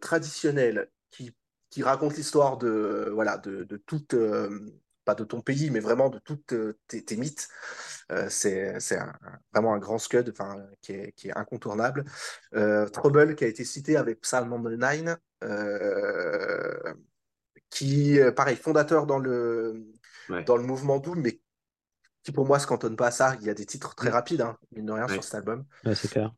traditionnel qui, qui raconte l'histoire de, voilà, de, de toute, pas de ton pays, mais vraiment de toutes tes, mythes. c'est vraiment un grand scud enfin, qui, est, qui est incontournable. Trouble, qui a été cité avec Psalm 9, qui, pareil, fondateur dans le, dans le mouvement Doom, mais qui pour moi se cantonne pas à ça. Il y a des titres très mm. rapides, hein, mine de rien, sur cet album. c'est clair.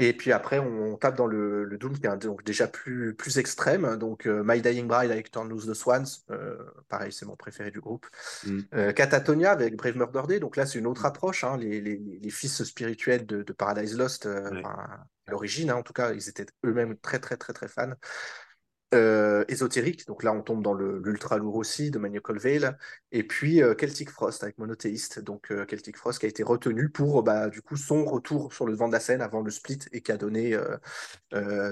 Et puis après, on tape dans le, Doom qui est donc déjà plus, plus extrême. Donc euh, My Dying Bride avec Turn Loose the Swans, euh, pareil, c'est mon préféré du groupe. Mm. Euh, Catatonia avec Brave Murder Day, donc là c'est une autre approche. Hein, les, les, les, fils spirituels de, de Paradise Lost, à l'origine, hein, en tout cas, ils étaient eux-mêmes très très très très fans. Euh, ésotérique, donc là on tombe dans l'ultra lourd aussi de Maniacal Veil, et puis euh, Celtic Frost avec Monothéiste, donc euh, Celtic Frost qui a été retenu pour bah, du coup son retour sur le devant de la scène avant le split et qui a donné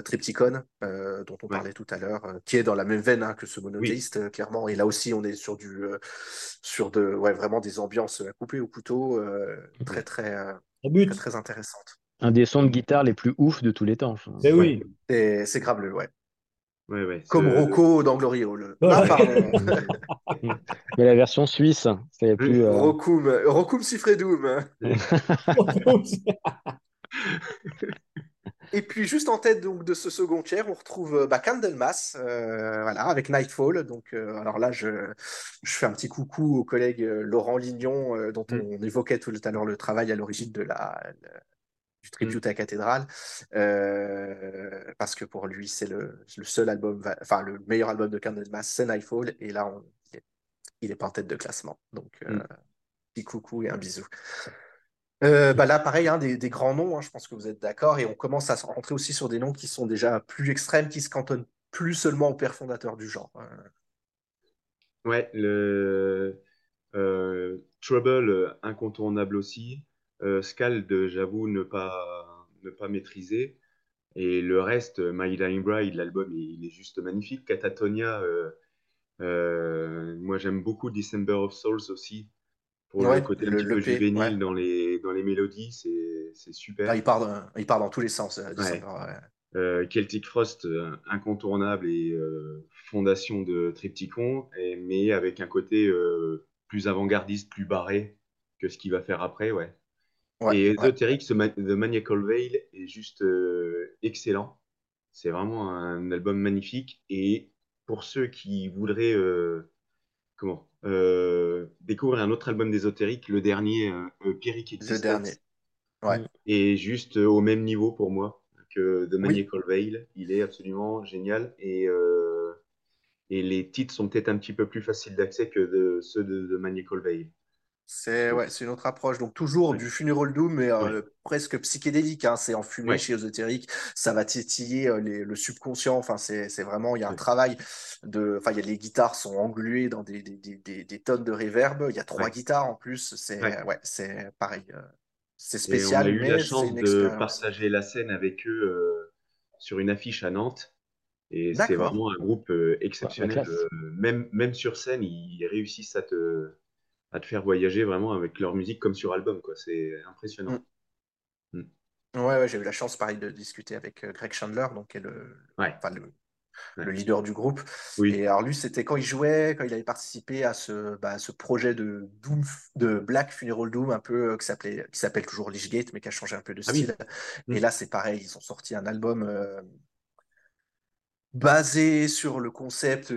Tripticon, dont on parlait tout à l'heure, qui est dans la même veine hein, que ce Monothéiste, clairement, et là aussi on est sur du sur de ouais, vraiment des ambiances à couper au couteau, très très, très, très intéressantes. Un des sons de guitare les plus ouf de tous les temps. C'est oui. C'est grave le ouais. Comme Rocco dans Glory Hall. pardon. Mais la version suisse, c'est plus. Euh... Roccoum, Sifredoum. Et puis juste en tête donc de ce second tiers, on retrouve euh, bah, Candlemas, euh, voilà, avec Nightfall. Donc euh, alors là, je, je, fais un petit coucou au collègue Laurent Lignon, dont mm. on évoquait tout à l'heure le travail à l'origine de la, du tribute mm. à Cathédrale, euh, parce que pour lui, c'est le, le, seul album, enfin le meilleur album de Candlemas, c'est Nightfall, et là, on, il, est, pas en tête de classement. Donc, euh, mm. petit coucou et un bisou. Euh, bah là, pareil, hein, des, des, grands noms, hein, je pense que vous êtes d'accord, et on commence à rentrer aussi sur des noms qui sont déjà plus extrêmes, qui se cantonnent plus seulement au père fondateur du genre. Hein. Ouais, le Trouble incontournable aussi. Euh, Scald, j'avoue ne pas, ne pas maîtriser. Et le reste, My Dying Bride, l'album, il, est juste magnifique. Catatonia, euh, euh, moi j'aime beaucoup December of Souls aussi. Pour le côté un petit peu juvénile dans, les, dans les mélodies, c'est super. Ah, il, part dans, il part dans tous les sens. Celtic Frost, incontournable et fondation de Triptychon, et, mais avec un côté plus avant-gardiste, plus barré que ce qu'il va faire après, ouais et Esoteric, The Maniacal Veil est juste euh, excellent. C'est vraiment un album magnifique. Et pour ceux qui voudraient euh, comment euh, découvrir un autre album d'Esoteric, le dernier, Pyrrhic Existence, le dernier. Ouais. est juste au même niveau pour moi que The Maniacal Veil. Il est absolument génial. Et, et les titres sont peut-être un petit peu plus faciles d'accès que de, ceux de The Maniacal Veil. C'est ouais, c'est une autre approche. Donc toujours du funeral doom, mais euh, presque psychédélique. Hein. C'est enfumé chez ésotérique. Ça va titiller euh, le subconscient. Enfin, c'est vraiment il y a un travail de. Enfin, y a les guitares sont engluées dans des, des, des, des tonnes de reverb. Il y a trois guitares en plus. C'est ouais, c'est pareil. Euh, c'est spécial. Et on a eu la chance de partager la scène avec eux sur une affiche à Nantes. Et c'est vraiment un groupe exceptionnel. même, même sur scène, ils réussissent à te à te faire voyager vraiment avec leur musique comme sur album. quoi. C'est impressionnant. Mm. Mm. Ouais, ouais j'ai eu la chance, pareil, de discuter avec euh, Greg Chandler, donc, qui est le, le, leader du groupe. Oui. Et alors, lui, c'était quand il jouait, quand il avait participé à ce, bah, ce projet de Doom, de Black Funeral Doom, un peu, euh, qui s'appelle toujours Lichgate, mais qui a changé un peu de ah style. Mm. Et là, c'est pareil, ils ont sorti un album euh, basé sur le concept.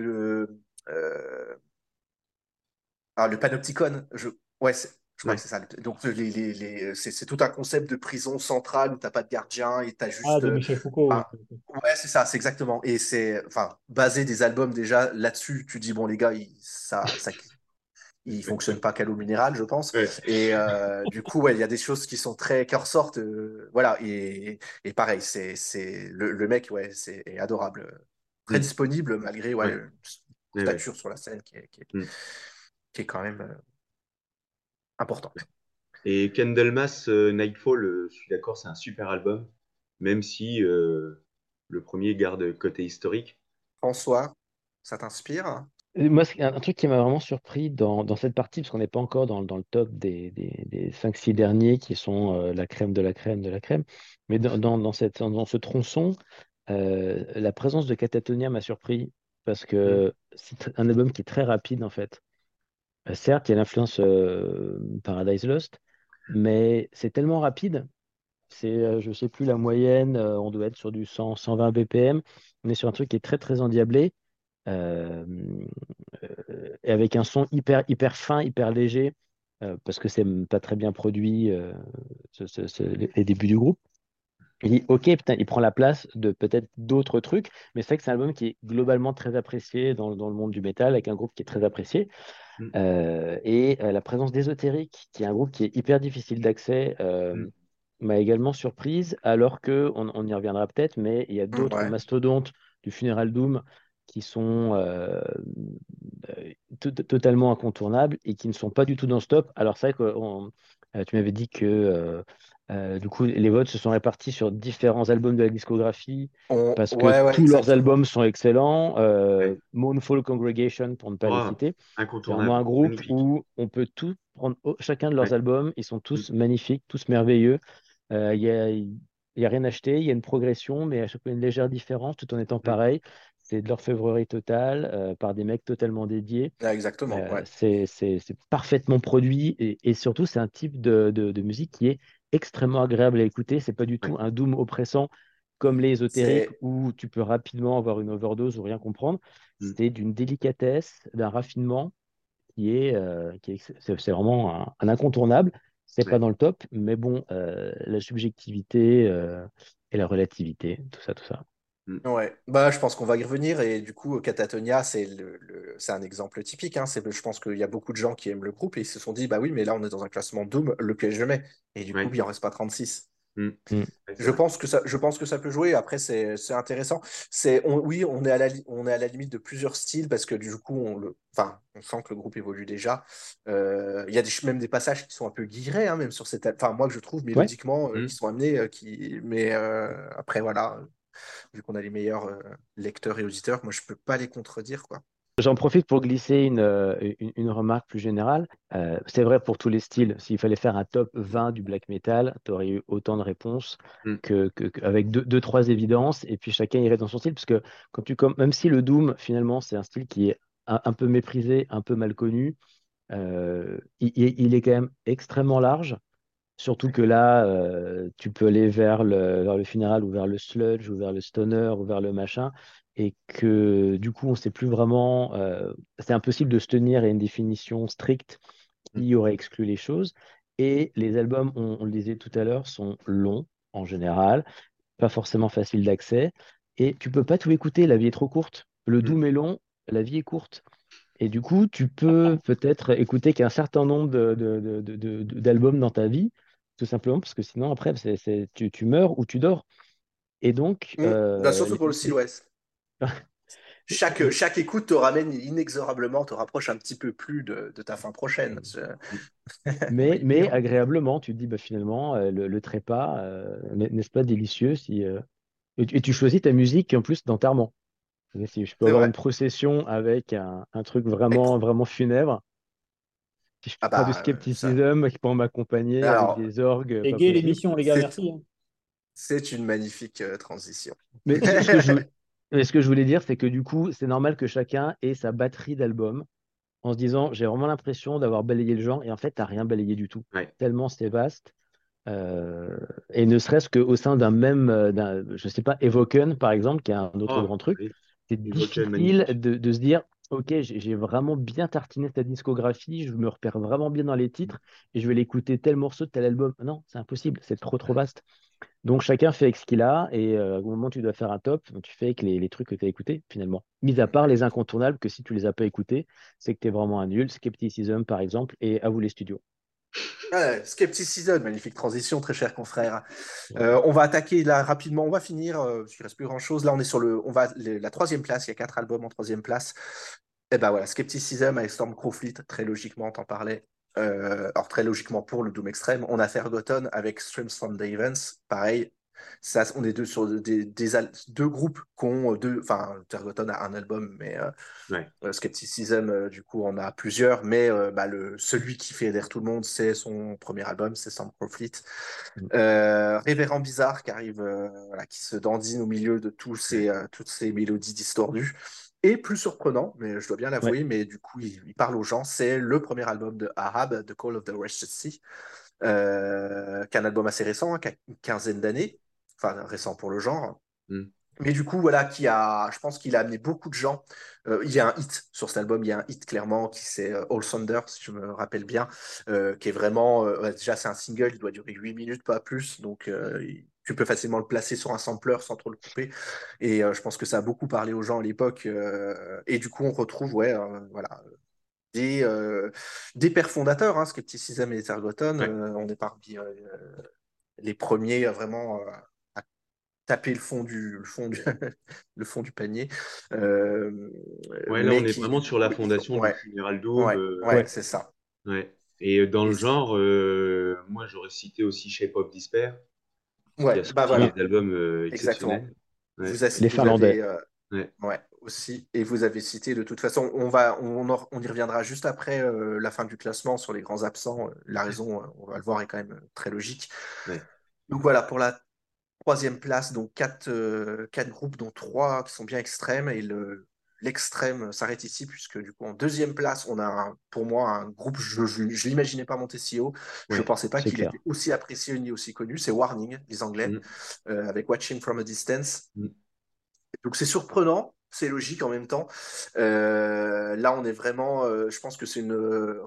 Ah, le panopticon, je... ouais, je crois que c'est ça. Donc, les, les, les... c'est tout un concept de prison centrale où tu n'as pas de gardien et tu as juste. Ah, de Michel Foucault. ouais, c'est ça, c'est exactement. Et c'est enfin, basé des albums déjà là-dessus. Tu dis, bon, les gars, ils, ça, ça, ils fonctionnent pas qu'à l'eau minérale, je pense. Et euh, du coup, ouais, il y a des choses qui sont très qui ressortent. Euh, voilà, et, et pareil, c'est le, le mec, ouais, c'est adorable, très mm. disponible malgré ouais, une stature sur la scène qui est, qui est, mm qui est quand même euh, important. Et Candlemas euh, Nightfall, euh, je suis d'accord, c'est un super album, même si le premier garde côté historique. François, ça t'inspire? Moi, un, truc qui m'a vraiment surpris dans, dans cette partie, parce qu'on n'est pas encore dans, dans, le top des, des, des 5-6 derniers qui sont la crème de la crème de la crème, mais dans, dans, cette, dans ce tronçon, la présence de Catatonia m'a surpris parce que mm. c'est un album qui est très rapide en fait. Certes, il y a l'influence Paradise Lost, mais c'est tellement rapide. C'est, je ne sais plus la moyenne, on doit être sur du 100, 120 BPM. On est sur un truc qui est très très endiablé. et avec un son hyper hyper fin, hyper léger, parce que c'est pas très bien produit les débuts du groupe. Il dit, ok, putain, il prend la place de peut-être d'autres trucs, mais c'est vrai que c'est un album qui est globalement très apprécié dans, dans, le monde du métal, avec un groupe qui est très apprécié. Mm. Euh, et euh, la présence d'Ésotérique, qui est un groupe qui est hyper difficile d'accès, euh, mm. m'a également surprise, alors que, on, on y reviendra peut-être, mais il y a d'autres mastodontes du Funeral Doom qui sont totalement incontournables et qui ne sont pas du tout dans ce top. Alors c'est vrai que tu m'avais dit que euh, du coup, les votes se sont répartis sur différents albums de la discographie parce que tous leurs albums sont excellents. Euh, Moonfall Congregation, pour ne pas les citer. C'est vraiment un groupe où on peut tout prendre, chacun de leurs albums. Ils sont tous mm. magnifiques, tous merveilleux. Euh, il n'y a, rien acheté, il y a une progression, mais à chaque fois une légère différence tout en étant mm. pareil. C'est de l'orfèvrerie totale par des mecs totalement dédiés. Ah, exactement. C'est parfaitement produit et, surtout, c'est un type de, de musique qui est extrêmement agréable à écouter. C'est pas du tout un doom oppressant comme les ésotériques où tu peux rapidement avoir une overdose ou rien comprendre. Mm. C'est d'une délicatesse, d'un raffinement qui est, euh, qui c'est, vraiment un, incontournable. C'est pas dans le top, mais bon, euh, la subjectivité euh, et la relativité, tout ça, tout ça. Mm. Ouais, bah, je pense qu'on va y revenir et du coup, Catatonia, c'est le, c'est un exemple typique. Hein. C'est, je pense qu'il y a beaucoup de gens qui aiment le groupe et ils se sont dit, bah oui, mais là, on est dans un classement Doom, lequel je mets. Et du coup, il en reste pas 36. Mm. Mm. Je, pense que ça, je pense que ça peut jouer. Après, c'est, c'est intéressant. C'est, oui, on est, à la, on est à la limite de plusieurs styles parce que du coup, on, le, enfin, on sent que le groupe évolue déjà. Euh, il y a des, même des passages qui sont un peu guirés, hein, même sur cette. Enfin, moi, que je trouve mélodiquement, euh, ils sont amenés. Euh, qui, mais après, voilà, vu qu'on a les meilleurs euh, lecteurs et auditeurs, moi je peux pas les contredire quoi. J'en profite pour glisser une, euh, une, remarque plus générale. Euh, c'est vrai pour tous les styles. S'il fallait faire un top 20 du black metal, tu aurais eu autant de réponses mm. que, avec deux, deux, trois évidences, et puis chacun irait dans son style. Parce que quand tu, même si le Doom, finalement, c'est un style qui est un, peu méprisé, un peu mal connu, il, il, est quand même extrêmement large. Surtout que là, euh, tu peux aller vers le, vers le funéral ou vers le sludge ou vers le stoner ou vers le machin. Et que du coup, on ne sait plus vraiment. Euh, c'est impossible de se tenir à une définition stricte qui mm. aurait exclu les choses. Et les albums, on, le disait tout à l'heure, sont longs en général, pas forcément faciles d'accès. Et tu peux pas tout écouter, la vie est trop courte. Le mm. doom est long, la vie est courte. Et du coup, tu peux peut-être écouter qu'un certain nombre d'albums dans ta vie, tout simplement parce que sinon, après, tu, tu, meurs ou tu dors. Et donc. Mmh. Euh, bah, surtout pour le style chaque, chaque écoute te ramène inexorablement, te rapproche un petit peu plus de, de ta fin prochaine. mais, mais agréablement, tu te dis bah, finalement, euh, le, le, trépas, euh, n'est-ce pas délicieux si, et, tu choisis ta musique en plus d'enterrement. Si je peux avoir une procession avec un, un truc vraiment, vraiment funèbre, si je ah bah, du scepticisme qui peut m'accompagner avec des orgues. Et gay l'émission, les gars, merci. Hein. C'est une magnifique euh, transition. Mais ce que je voulais, dire, c'est que du coup, c'est normal que chacun ait sa batterie d'albums en se disant j'ai vraiment l'impression d'avoir balayé le genre et en fait, tu n'as rien balayé du tout. Tellement c'est vaste. Euh, et ne serait-ce qu'au sein d'un même, euh, je sais pas, Evoken par exemple, qui est un autre oh, grand truc, c'est difficile de, de, se dire ok, j'ai vraiment bien tartiné ta discographie, je me repère vraiment bien dans les titres et je vais l'écouter tel morceau de tel album. Non, c'est impossible, c'est trop trop vaste. Donc chacun fait avec ce qu'il a et euh, au moment où tu dois faire un top, tu fais avec les, trucs que tu as écoutés finalement. Mis à part les incontournables que si tu les as pas écoutés, c'est que tu es vraiment un nul. Skepticism par exemple et à vous les studios. Skepticism, magnifique transition, très cher confrère. Euh, on va attaquer là rapidement, on va finir, euh, il ne reste plus grand chose. Là, on est sur le, on va, la troisième place, il y a quatre albums en troisième place. Et eh ben voilà, Skepticism avec Storm Crowfleet, très logiquement, t'en parlais. Euh, alors, très logiquement pour le Doom Extreme. On a Fergoton avec Streams from Davens, pareil, ça, on est deux sur des, deux groupes qui ont deux. Enfin, Tergoton a un album, mais euh, euh, Skepticism, euh, du coup, on a plusieurs. Mais bah, le, celui qui fait aider tout le monde, c'est son premier album, c'est Sam Profit. Mm. Révérend Bizarre qui arrive, voilà, qui se dandine au milieu de tous ces, toutes ces mélodies distordues. Et plus surprenant, mais je dois bien l'avouer, mais du coup, il, parle aux gens, c'est le premier album de Arab, The Call of the Rested Sea, euh, qui est un album assez récent, hein, qui a une quinzaine d'années, enfin récent pour le genre. Mm. Mais du coup, voilà, qui a, je pense qu'il a amené beaucoup de gens. Euh, il y a un hit sur cet album, il y a un hit clairement qui c'est euh, All Thunder, si je me rappelle bien, qui est vraiment, déjà c'est un single, il doit durer 8 minutes, pas plus, donc tu peux facilement le placer sur un sampler sans trop le couper. Et je pense que ça a beaucoup parlé aux gens à l'époque. et du coup, on retrouve, ouais, voilà, des, des pères fondateurs, hein, Skepticism et Tergoton. on est parmi les premiers à vraiment taper le fond du, le fond du, le fond du panier. ouais, là, on est vraiment sur la fondation du Funeral Dome. Ouais, c'est ça. Ouais. Et dans le genre, moi, j'aurais cité aussi Shape of Despair. Ouais, bah voilà. Des albums euh, Exactement. Vous les Finlandais. Euh, ouais. aussi. Et vous avez cité, de toute façon, on, va, on, on y reviendra juste après euh, la fin du classement sur les grands absents. La raison, on va le voir, est quand même très logique. Donc voilà, pour la troisième place, donc quatre, quatre groupes, dont trois qui sont bien extrêmes. Et le, l'extrême s'arrête ici, puisque du coup, en deuxième place, on a pour moi un groupe, je ne l'imaginais pas monter si haut. je ne pensais pas qu'il était aussi apprécié ni aussi connu. C'est Warning, les Anglais, mm. euh, avec Watching from a Distance. Mm. Donc c'est surprenant, c'est logique en même temps. Euh, là, on est vraiment, euh, je pense que c'est une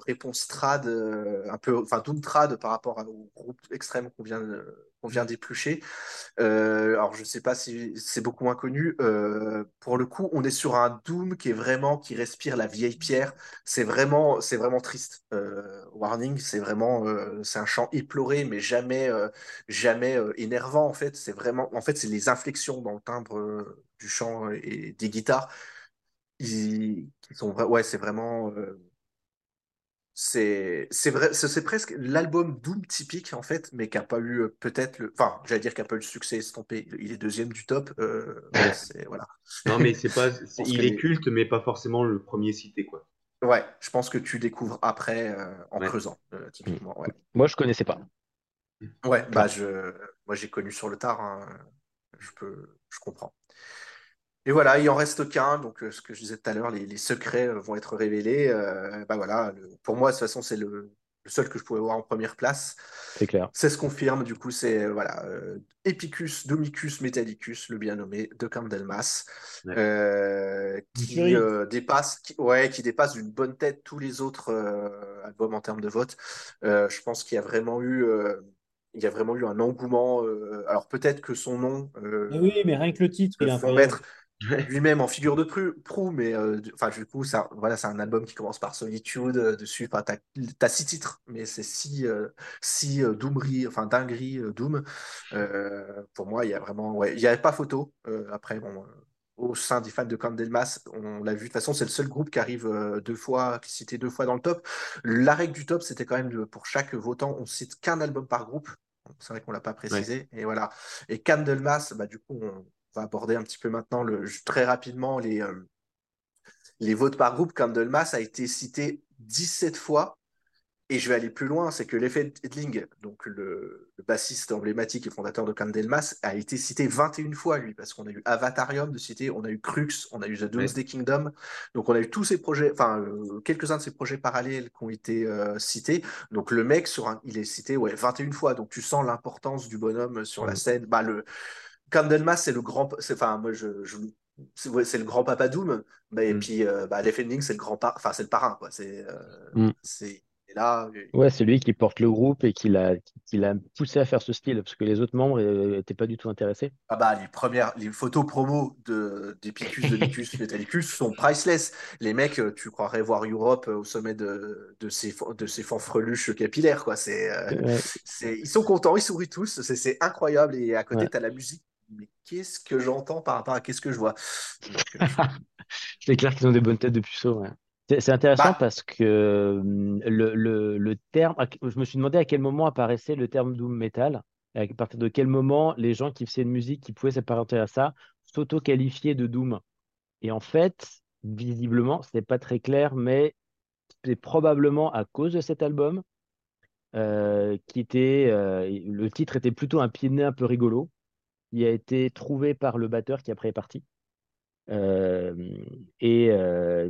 réponse trad, un peu, enfin doom trad par rapport au groupe extrême qu'on vient de on vient d'éplucher. Euh, alors, je ne sais pas si c'est beaucoup moins connu. Euh, pour le coup, on est sur un Doom qui est vraiment, qui respire la vieille pierre. C'est vraiment, c'est vraiment triste. Euh, Warning, c'est vraiment, c'est un chant éploré, mais jamais, jamais énervant, en fait. C'est vraiment, en fait, c'est les inflexions dans le timbre du chant et des guitares. Ils, sont, ouais, c'est vraiment c'est c'est vrai c'est presque l'album Doom typique en fait mais qui a pas eu euh, peut-être le enfin j'allais dire qu'il n'a pas eu le succès estompé. Il est deuxième du top euh, voilà. Non mais c'est pas il est culte mais pas forcément le premier cité quoi. Ouais je pense que tu découvres après euh, en creusant typiquement ouais. moi je connaissais pas. Ouais bah je moi j'ai connu sur le tard hein. je peux je comprends et voilà, il en reste qu'un. Donc, euh, ce que je disais tout à l'heure, les, secrets euh, vont être révélés. Euh, bah voilà, pour moi, de toute façon, c'est le, seul que je pouvais voir en première place. C'est clair. C'est ce confirme. Du coup, c'est voilà, Epicus, Domicus, Metallicus, le bien nommé de Candelmas, qui dépasse, qui, ouais, qui dépasse d'une bonne tête tous les autres albums en termes de vote. je pense qu'il y a vraiment eu il y a vraiment eu un engouement. alors peut-être que son nom. oui, mais rien que le titre, il faut mettre lui-même en figure de proue, mais euh, du coup, ça, voilà, c'est un album qui commence par Solitude. Euh, dessus, enfin, t'as, as six titres, mais c'est six, euh, six doomeries, enfin, dingueries Doom. pour moi, il y a vraiment, ouais, il n'y avait pas photo. après, bon, au sein des fans de Candlemas, on l'a vu. De toute façon, c'est le seul groupe qui arrive deux fois, qui cité deux fois dans le top. La règle du top, c'était quand même pour chaque votant, on cite qu'un album par groupe. C'est vrai qu'on l'a pas précisé. Et voilà. Et Candlemas, bah, du coup, on, va aborder un petit peu maintenant le, très rapidement les, euh, les votes par groupe. Candlemas a été cité 17 fois. Et je vais aller plus loin, c'est que l'effet Edling, donc le, bassiste emblématique et fondateur de Candlemas, a été cité 21 fois, lui, parce qu'on a eu Avatarium de citer, on a eu Crux, on a eu The Doomsday Kingdom, donc on a eu tous ces projets, enfin, euh, quelques-uns de ces projets parallèles qui ont été euh, cités. Donc le mec, sur un, il est cité ouais, 21 fois, donc tu sens l'importance du bonhomme sur la scène. Bah, le, Candlemas, c'est le grand. Enfin, moi, je, c'est le grand papa Doom. et mm. puis, euh, bah, Ending, c'est le grand enfin, c'est le parrain, quoi. C'est, euh, mm. c'est là. Ouais, c'est lui qui porte le groupe et qui l'a, qui l'a poussé à faire ce style, parce que les autres membres n'étaient pas du tout intéressés. Ah bah, les premières, les photos promo de, d'Epicus, de Nicus, Metallicus sont priceless. Les mecs, euh, tu croirais voir Europe au sommet de, de ces, de ces fanfreluches capillaires, quoi. C'est, c'est, ils sont contents, ils sourient tous, c'est, incroyable. Et à côté, tu as la musique qu'est-ce que j'entends par rapport à qu'est-ce que je vois? Euh, C'est clair qu'ils ont des bonnes têtes de puceaux. C'est intéressant bah parce que hum, le, le, le, terme, je me suis demandé à quel moment apparaissait le terme doom metal, à partir de quel moment les gens qui faisaient une musique qui pouvaient s'apparenter à ça s'auto-qualifiaient de doom. Et en fait, visiblement, ce n'est pas très clair, mais c'est probablement à cause de cet album, euh, qui était, euh, le titre était plutôt un pied de nez un peu rigolo, il a été trouvé par le batteur qui après est parti. et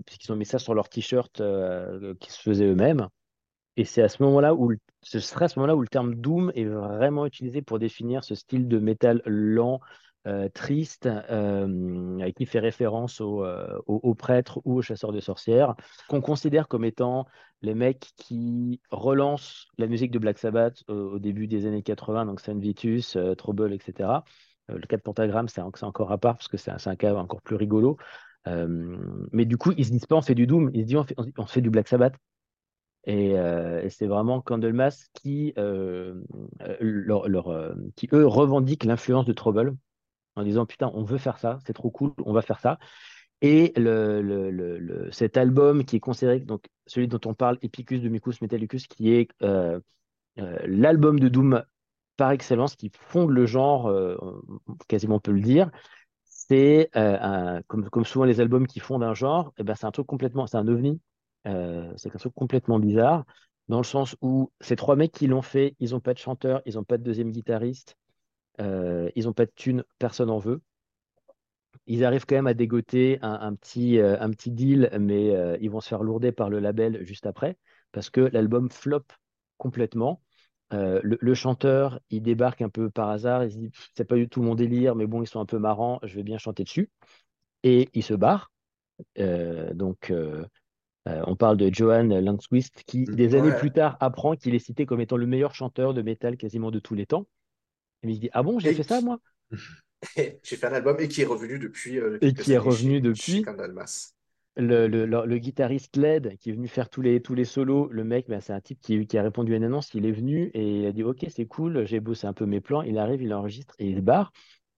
puisqu'ils ont mis ça sur leur t-shirt qui se faisaient eux-mêmes. Et c'est à ce moment-là où ce serait à ce moment-là où le terme doom est vraiment utilisé pour définir ce style de métal lent, euh, triste, euh, qui fait référence euh, aux, prêtres ou aux chasseurs de sorcières, qu'on considère comme étant les mecs qui relancent la musique de Black Sabbath au, début des années 80, donc Saint Vitus, Trouble, etc. le cas de Pentagram, c'est encore à part parce que c'est un, cas encore plus rigolo. mais du coup, ils se disent pas on fait du Doom, ils se disent on fait, on fait du Black Sabbath. Et, c'est vraiment Candlemas qui, leur, qui eux, revendiquent l'influence de Trouble en disant putain, on veut faire ça, c'est trop cool, on va faire ça. Et le, le, cet album qui est considéré, donc celui dont on parle, Epicus de Micus Metallicus, qui est euh, euh, l'album de Doom par excellence, qui fonde le genre, euh, quasiment on peut le dire. C'est comme, comme, souvent les albums qui fondent un genre, et eh ben c'est un truc complètement, c'est un ovni, c'est un truc complètement bizarre, dans le sens où ces trois mecs qui l'ont fait, ils n'ont pas de chanteur, ils n'ont pas de deuxième guitariste, euh, ils n'ont pas de thunes, personne en veut. Ils arrivent quand même à dégoter un, petit, euh, un petit deal, mais euh, ils vont se faire lourder par le label juste après, parce que l'album flop complètement. Le, chanteur, il débarque un peu par hasard, il se dit c'est pas du tout mon délire, mais bon, ils sont un peu marrants, je vais bien chanter dessus. Et il se barre. donc, on parle de Johan Langswist, qui des années plus tard apprend qu'il est cité comme étant le meilleur chanteur de métal quasiment de tous les temps. Et il se dit Ah bon, j'ai fait ça moi? J'ai fait un album et qui est revenu depuis. Euh, et qui est revenu depuis. le, le, le, guitariste LED qui est venu faire tous les, tous les solos, le mec, ben, c'est un type qui, qui, a répondu à une annonce, il est venu et il a dit Ok, c'est cool, j'ai bossé un peu mes plans. Il arrive, il enregistre et il barre.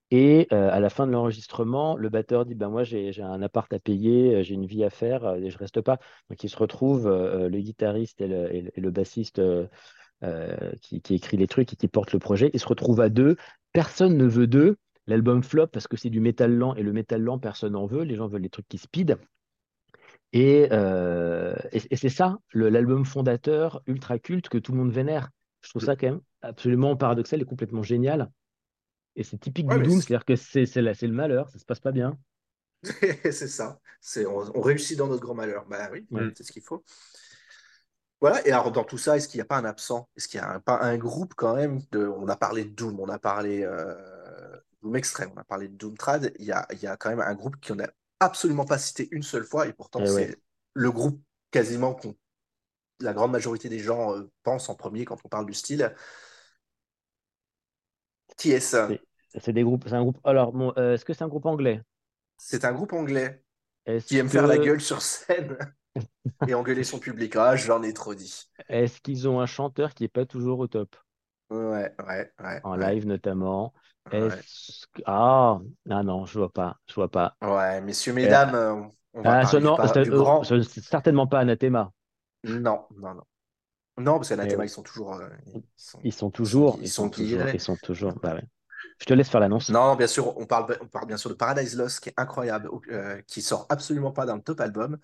Et euh, à la fin de l'enregistrement, le batteur dit ben moi j'ai un appart à payer, j'ai une vie à faire et je reste pas. Donc il se retrouve, euh, le guitariste et le, et le bassiste euh, qui, écrit les trucs et qui porte le projet. Ils se retrouvent à deux. Personne ne veut d'eux. L'album flop parce que c'est du métal lent et le métal lent, personne n'en veut. Les gens veulent les trucs qui speed. Et, euh, et, c'est ça, l'album fondateur ultra culte que tout le monde vénère. Je trouve ça quand même absolument paradoxal et complètement génial. Et c'est typique du Doom, c'est-à-dire que c'est le malheur, ça se passe pas bien. c'est ça, on, on, réussit dans notre grand malheur. Bah oui, c'est ce qu'il faut. Voilà, et alors dans tout ça, est-ce qu'il n'y a pas un absent? Est-ce qu'il n'y a pas un groupe quand même de... On a parlé de Doom, on a parlé euh, Doom Extreme, on a parlé de Doom Trad, il y a, il y a quand même un groupe qui n'a absolument pas cité une seule fois, et pourtant eh c'est le groupe quasiment qu'on la grande majorité des gens euh, pensent en premier quand on parle du style. Qui est ça C'est des groupes, c'est un groupe. Alors, bon, euh, est-ce que c'est un groupe anglais? C'est un groupe anglais qui aime faire la gueule sur scène et engueuler son public. Ah, j'en ai trop dit. Est-ce qu'ils ont un chanteur qui n'est pas toujours au top? Ouais, ouais, ouais. En live notamment. Ah, ah non, je vois pas, je vois pas. Ouais, messieurs, mesdames, euh, on va ah, non, c'est certainement pas Anathema. Non, non, non. Non, parce qu'Anathema, ils sont toujours. Euh, ils, sont, toujours. Ils, sont, toujours. Ils sont toujours. Bah ouais. Je te laisse faire l'annonce. Non, bien sûr, on parle, on parle bien sûr de Paradise Lost, qui est incroyable, euh, qui sort absolument pas d'un top album.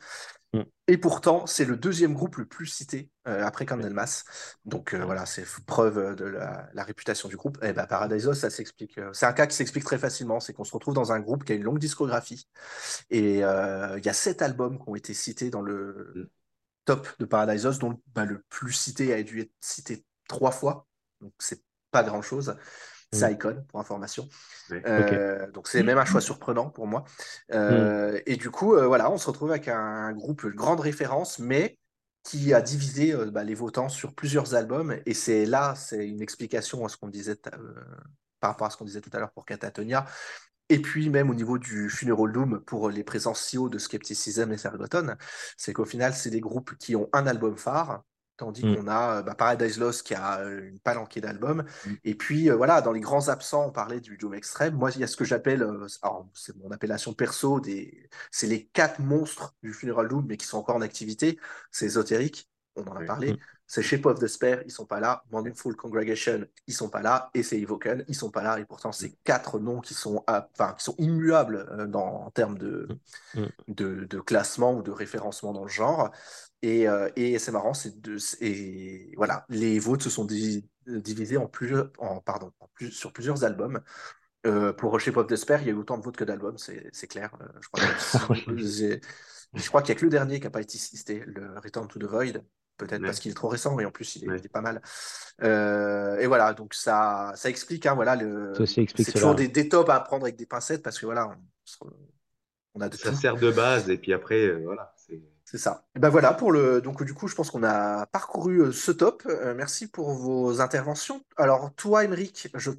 Mm. Et pourtant, c'est le deuxième groupe le plus cité euh, après Candlemas. Donc euh, voilà, c'est preuve de la, réputation du groupe. Et eh ben, Paradise Lost, ça s'explique. c'est un cas qui s'explique très facilement. C'est qu'on se retrouve dans un groupe qui a une longue discographie. Et il y a sept albums qui ont été cités dans le mm. top de Paradise Lost, dont bah, le plus cité a dû être cité trois fois. Donc c'est pas grand chose. C'est mm. Icon, pour information. Euh, donc, c'est même un choix surprenant pour moi. Euh, mm. Et du coup, euh, voilà, on se retrouve avec un, groupe de grande référence, mais qui a divisé bah, les votants sur plusieurs albums. Et c'est là, c'est une explication à ce qu'on disait par rapport à ce qu'on disait tout à l'heure pour Catatonia. Et puis même au niveau du Funeral Doom pour les présences si haut de Skepticism et Fergoton, c'est qu'au final, c'est des groupes qui ont un album phare, Tandis mm. qu'on a euh, bah, Paradise Lost qui a euh, une palanquée d'albums. Mm. Et puis euh, voilà, dans les grands absents, on parlait du Doom Extreme. Moi, il y a ce que j'appelle, c'est mon appellation perso, des... c'est les quatre monstres du Funeral Doom, mais qui sont encore en activité. C'est ésotérique, on en a parlé. Mm. C'est Shape of Despair, ils sont pas là. Wonderful Congregation, ils sont pas là. Et c'est Evoken, ils sont pas là. Et pourtant, c'est quatre noms qui sont, enfin, qui sont immuables dans, en termes de, de, de, classement ou de référencement dans le genre. Euh, et, c'est marrant, c'est et voilà, les votes se sont divisés en en, pardon, en plus, sur plusieurs albums. Euh, pour Rocher Pop Despair, il y a eu autant de votes que d'albums, c'est clair. Euh, je crois qu'il n'y a que le dernier qui n'a pas été cité, le Return to the Void, peut-être parce qu'il est trop récent et en plus il est, pas mal. Euh, et voilà, donc ça, ça explique, hein, voilà, le... c'est toujours des, des, tops à prendre avec des pincettes parce que voilà, on, a de Ça sert de base et puis après, voilà. C'est ça. Et ben voilà pour le. Donc du coup, je pense qu'on a parcouru ce top. merci pour vos interventions. Alors toi, Émeric, je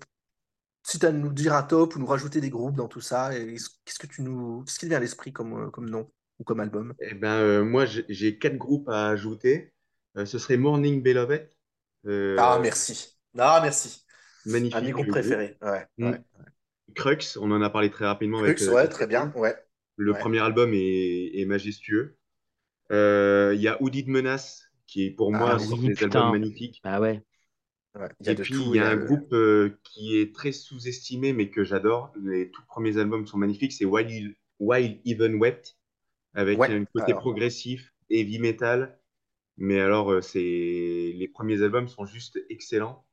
si tu as à nous dire un top ou nous rajouter des groupes dans tout ça, qu'est-ce que tu nous, qu'est-ce qui vient à l'esprit comme, euh, comme nom ou comme album? Eh ben, euh, moi, j'ai quatre groupes à ajouter. Euh, ce serait Morning Beloved. ah, merci. Ah, merci. Magnifique. Un de mes groupes préférés. Ouais, mm. Crux, on en a parlé très rapidement. Crux, avec, ouais, très bien. Ouais. Le premier album est, majestueux. Il y a Oudid Menace, qui est pour ah moi un des albums magnifiques. Ah ouais et puis, il y a un groupe euh, qui est très sous-estimé, mais que j'adore. Les tout premiers albums sont magnifiques. C'est Wild, Wild Even Wept, avec un côté progressif, heavy metal. Mais alors, euh, c'est les premiers albums sont juste excellents.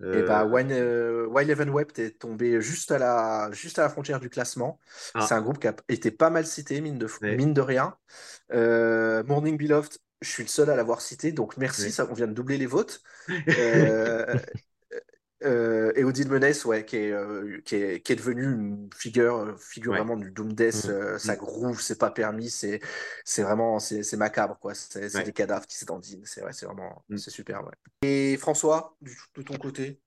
Et bah, euh, Wild, Even Wept est tombé juste à la, juste à la frontière du classement. Ah. C'est un groupe qui a été pas mal cité, mine de, mine de rien. Morning Beloved, je suis le seul à l'avoir cité, donc merci, ça, on vient de doubler les votes. Euh, euh, et Odile Menace, ouais, qui est, euh, qui, est, qui est devenu une figure, figure vraiment du Doom Death. Mmh. ça mmh. groove, c'est pas permis, c'est vraiment c'est macabre, quoi. C'est des cadavres qui s'étendinent. C'est vrai, c'est vraiment mmh. c'est super. Ouais. Et François, de ton côté?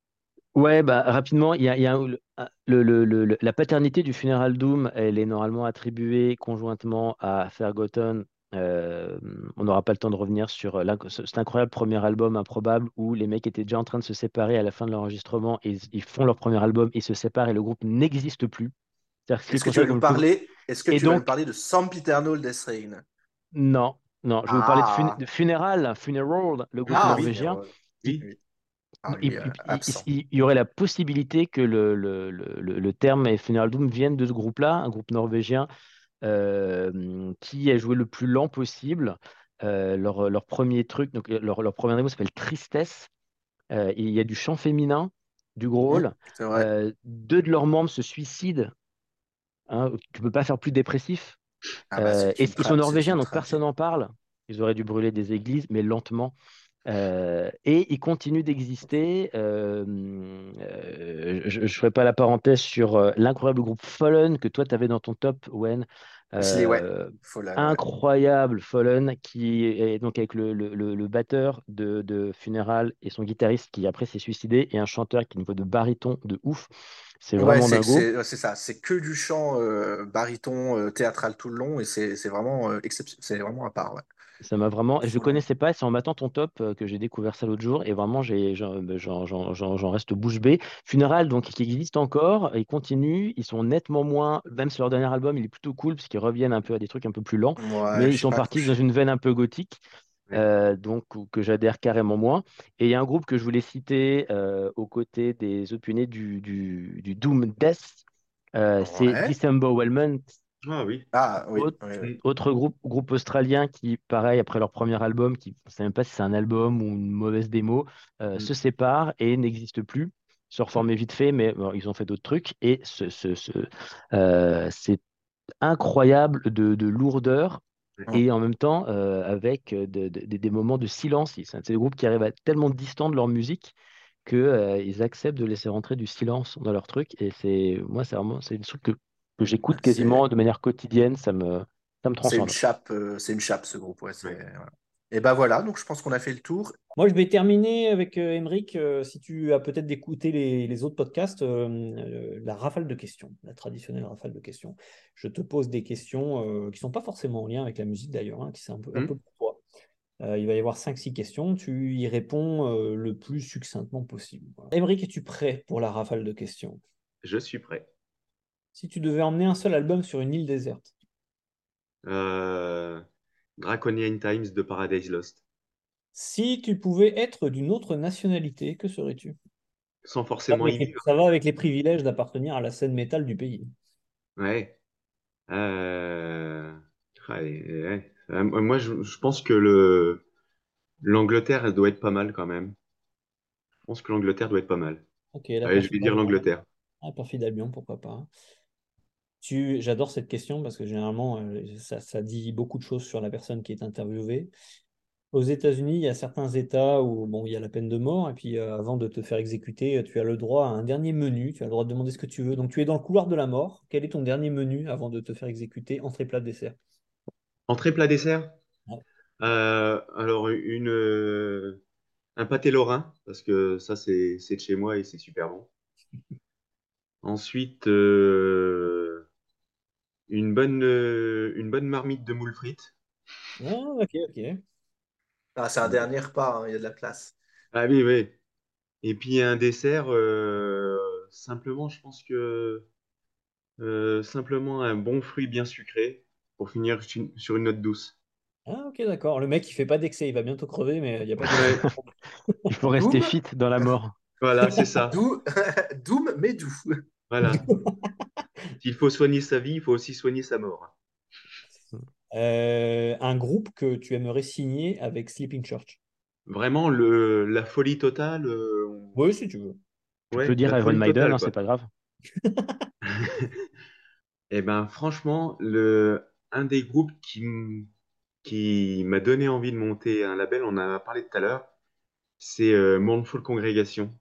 Ouais, bah, rapidement, il y a, y a le, le, le, la paternité du Funeral Doom, elle est normalement attribuée conjointement à Fergotten euh, on n'aura pas le temps de revenir sur euh, cet incroyable premier album improbable où les mecs étaient déjà en train de se séparer à la fin de l'enregistrement et ils font leur premier album, ils se séparent et le groupe n'existe plus. Est-ce que, tu veux nous parler Est-ce que tu donc... parler de Sempiternal Death Rain Non, non, je vais vous parler de, ah. Funeral, Funeral, le groupe ah norvégien. Ah il, y aurait la possibilité que le, le, le terme et Funeral Doom viennent de ce groupe-là, un groupe norvégien euh, qui a joué le plus lent possible. Euh, leur, leur, premier truc, donc leur, leur premier démo s'appelle Tristesse. Euh, il y a du chant féminin, du growl. deux de leurs membres se suicident. Hein, tu peux pas faire plus dépressif. Ah bah, et ils sont norvégiens, donc personne n'en parle. Ils auraient dû brûler des églises, mais lentement. Euh, et il continue d'exister. Euh, euh, je ne ferai pas la parenthèse sur l'incroyable groupe Fallen que toi tu avais dans ton top, Wen. Incroyable Fallen qui est donc avec le, le, le, batteur de, de, Funeral et son guitariste qui après s'est suicidé et un chanteur qui voix de baryton de ouf. C'est vraiment dingo. C'est ça, c'est que du chant baryton théâtral tout le long et c'est vraiment exceptionnel, c'est vraiment à part. Ça m'a vraiment. Je ne connaissais pas, c'est en battant ton top euh, que j'ai découvert ça l'autre jour et vraiment bah, j'en reste bouche bée. Funeral, donc qui existe encore, ils continuent, ils sont nettement moins, même si leur dernier album il est plutôt cool parce qu'ils reviennent un peu à des trucs un peu plus lents, mais ils sont partis dans une veine un peu gothique. Euh, donc que j'adhère carrément moins. Et il y a un groupe que je voulais citer euh, aux côtés des opinés du, du, Doom Death, c'est December Wellman, ah oui. Ah oui. Autre, groupe, groupe australien qui, pareil, après leur premier album, qui ne sait même pas si c'est un album ou une mauvaise démo, euh, mm. se sépare et n'existe plus. Se reformer vite fait, mais ils ont fait d'autres trucs. Et ce, ce, ce euh, c'est incroyable de, de lourdeur et en même temps euh, avec des moments de silence. C'est des groupes qui arrivent à être tellement distants de leur musique qu'ils acceptent de laisser rentrer du silence dans leur truc. Et c'est moi, c'est vraiment c'est des trucs que que j'écoute quasiment de manière quotidienne, ça me, ça me C'est une chape, euh, c'est une chape ce groupe. Et ben voilà, donc je pense qu'on a fait le tour. Moi, je vais terminer avec euh, euh si tu as peut-être d'écouter les, autres podcasts, euh, la rafale de questions, la traditionnelle rafale de questions. Je te pose des questions qui ne sont pas forcément en lien avec la musique d'ailleurs, hein, qui c'est un peu, un mmh. peu pour toi. il va y avoir 5-6 questions. Tu y réponds le plus succinctement possible. Voilà. es-tu prêt pour la rafale de questions? Je suis prêt si tu devais emmener un seul album sur une île déserte euh, Draconian Times de Paradise Lost. Si tu pouvais être d'une autre nationalité, que serais-tu? Sans forcément vivre. Ça va avec les privilèges d'appartenir à la scène métal du pays. Ouais. Euh, euh, moi, je, pense que le l'Angleterre, elle doit être pas mal quand même. Je pense que l'Angleterre doit être pas mal. Ok. je vais dire l'Angleterre. Ah, Perfide Albion, pourquoi pas. Tu... J'adore cette question parce que généralement, euh, ça, ça dit beaucoup de choses sur la personne qui est interviewée. Aux États-Unis, il y a certains États où bon, il y a la peine de mort, et puis euh, avant de te faire exécuter, tu as le droit à un dernier menu, tu as le droit de demander ce que tu veux. Donc tu es dans le couloir de la mort. Quel est ton dernier menu avant de te faire exécuter, entrée, plat, dessert? Entrée, plat, dessert? Ouais. Euh, alors, une, euh, un pâté lorrain, parce que ça, c'est c'est de chez moi et c'est super bon. Ensuite, euh, une bonne, euh, une bonne marmite de moules frites. Ah, ok, ok. Ah, c'est un dernier repas, hein, il y a de la place. Ah oui, oui. Et puis un dessert, euh, simplement, je pense que euh, simplement un bon fruit bien sucré pour finir su- sur une note douce. Ah, ok, d'accord. Le mec, il fait pas d'excès, il va bientôt crever, mais il n'y a pas de. Il faut rester Doom. fit dans la mort. Voilà, c'est ça. Doux, Doom, mais doux. Voilà. S'il faut soigner sa vie, il faut aussi soigner sa mort. Euh, un groupe que tu aimerais signer avec Sleeping Church. Vraiment, le, la folie totale. euh, on- Oui, si tu veux. Tu ouais, peux dire Iron Maiden, hein, c'est pas grave. Eh ben, franchement, le, un des groupes qui, m- qui m'a donné envie de monter un label, on en a parlé tout à l'heure, c'est euh, Mournful Congregation.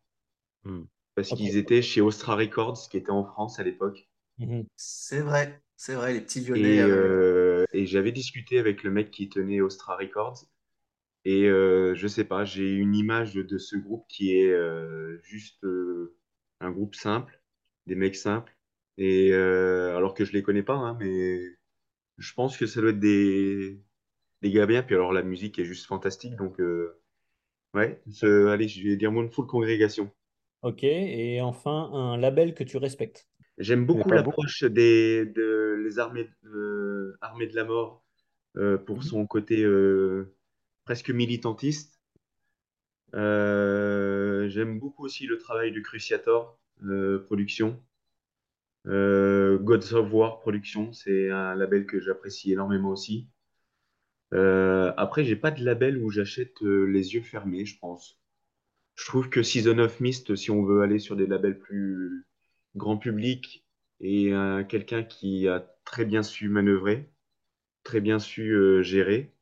Hmm. Parce qu'ils étaient chez Ostra Records, qui était en France à l'époque. Mhm. C'est vrai, c'est vrai, les petits Lyonnais. Et, euh, euh, et j'avais discuté avec le mec qui tenait Ostra Records. Et euh, je sais pas, j'ai une image de, de ce groupe qui est euh, juste euh, un groupe simple, des mecs simples. Et euh, alors que je les connais pas, hein, mais je pense que ça doit être des, des gars bien. Puis alors la musique est juste fantastique. Donc euh, ouais, ce- allez, je vais dire Moonful Congrégation. Ok, et enfin, un label que tu respectes. J'aime beaucoup l'approche des de, les armées, euh, armées de la mort euh, pour Mhm. son côté euh, presque militantiste. J'aime beaucoup aussi le travail du Cruciator Production. Gods of War Production, c'est un label que j'apprécie énormément aussi. Euh, après, j'ai pas de label où j'achète euh, les yeux fermés, je pense. Je trouve que Season of Mist, si on veut aller sur des labels plus grand public et euh, quelqu'un qui a très bien su manœuvrer, très bien su euh, gérer,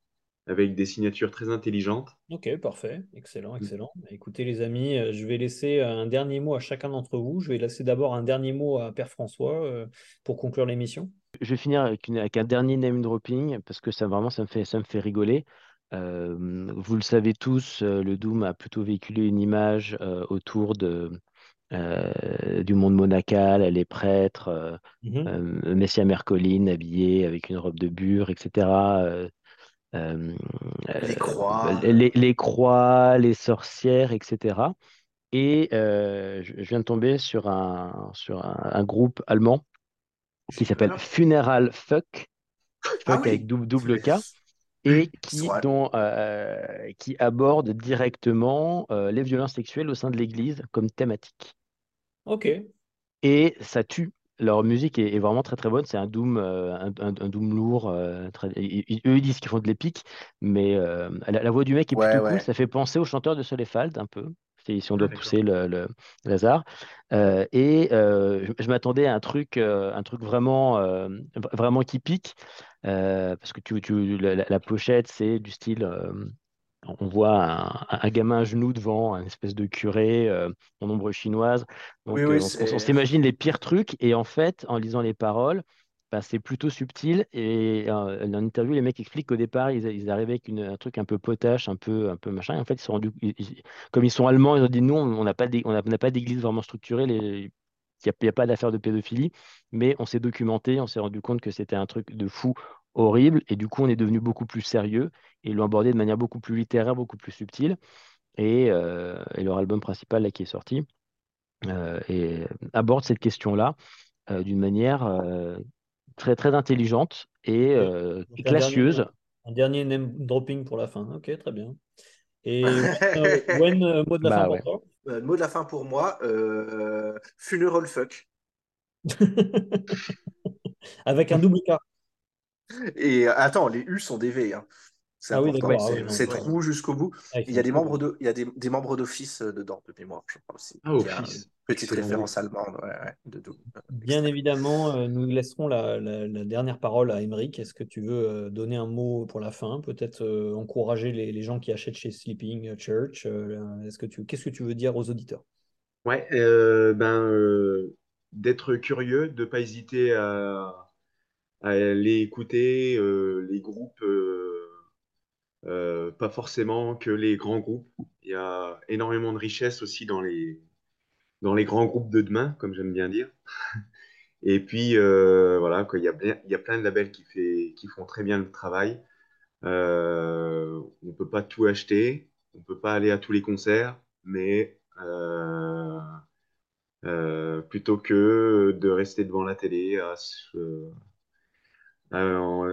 avec des signatures très intelligentes. Ok, parfait, excellent, excellent. Écoutez les amis, euh, je vais laisser un dernier mot à chacun d'entre vous. Je vais laisser d'abord un dernier mot à Père François euh, pour conclure l'émission. Je vais finir avec, une- avec un dernier name dropping parce que ça vraiment ça me fait, ça me fait rigoler. Euh, vous le savez tous, le Doom a plutôt véhiculé une image euh, autour de, euh, du monde monacal, les prêtres, euh, Mhm. euh, Messia Mercoline habillé avec une robe de bure, etc. euh, euh, Les euh, croix. les, les croix, les sorcières, etc. Et euh, je viens de tomber sur un, sur un, un groupe allemand qui s'appelle. Funeral Fuck, Ah Fuck oui. avec dou- double K, et qui, dont, euh, qui aborde directement euh, les violences sexuelles au sein de l'Église comme thématique. Ok, Et ça tue. Leur musique est, est vraiment très très bonne. C'est un doom, euh, un, un- un doom lourd. euh, très- ils- ils- eux ils disent qu'ils font de l'épique, mais euh, la, la voix du mec est Ouais, plutôt cool. ouais. Ça fait penser au chanteur de Solefald un peu, si, si on Ah, doit d'accord. pousser le, le Lazare. Euh, et euh, je, je m'attendais à un truc, euh, un truc vraiment, euh, v- vraiment qui pique, euh, parce que tu, tu, la, la- la pochette c'est du style. On voit un, un gamin à genoux devant un espèce de curé euh, en ombre chinoise. Donc, Oui, euh, oui, on, s'imagine les pires trucs. Et en fait, en lisant les paroles, bah, c'est plutôt subtil. Et euh, dans l'interview, les mecs expliquent qu'au départ, ils, ils arrivaient avec une- un truc un peu potache, un peu, un peu machin. Et en fait, ils sont rendus, ils- comme ils sont allemands, ils ont dit non, on n'a pas d'église vraiment structurée. Les, il n'y a, a pas d'affaire de pédophilie, mais on s'est documenté, on s'est rendu compte que c'était un truc de fou horrible, et du coup, on est devenu beaucoup plus sérieux, et ils l'ont abordé de manière beaucoup plus littéraire, beaucoup plus subtile, et, euh, et leur album principal, là, qui est sorti, euh, et aborde cette question-là euh, d'une manière euh, très, très intelligente et, euh, et un dernier, classieuse. un dernier name dropping pour la fin. Ok, très bien. Et Wen, euh, mot de la fin Bah pour ouais. toi? Euh, mot de la fin pour moi, euh, Funeral Fuck. Avec un double K. Et euh, attends, les U sont des V. hein. C'est Ah oui. Ah ouais. trou jusqu'au bout. Ah, Il y a des membres de, il y a des, des membres d'office euh, dedans, de mémoire, je crois aussi. Ah, Office. petite Excellent. référence allemande, ouais, ouais, de Doom. Bien évidemment, euh, nous laisserons la, la- la dernière parole à Émeric. Est-ce que tu veux euh, donner un mot pour la fin? Peut-être euh, encourager les, les gens qui achètent chez Sleeping Church. euh, est-ce que tu, qu'est-ce que tu veux dire aux auditeurs? Ouais, euh, ben, euh, d'être curieux, de ne pas hésiter à, à aller écouter euh, les groupes, euh, euh, pas forcément que les grands groupes. Il y a énormément de richesse aussi dans les, dans les grands groupes de demain, comme j'aime bien dire. Et puis, voilà, il y a, il y a plein de labels qui, font très bien le travail. On ne peut pas tout acheter, on ne peut pas aller à tous les concerts, mais plutôt que de rester devant la télé à, se-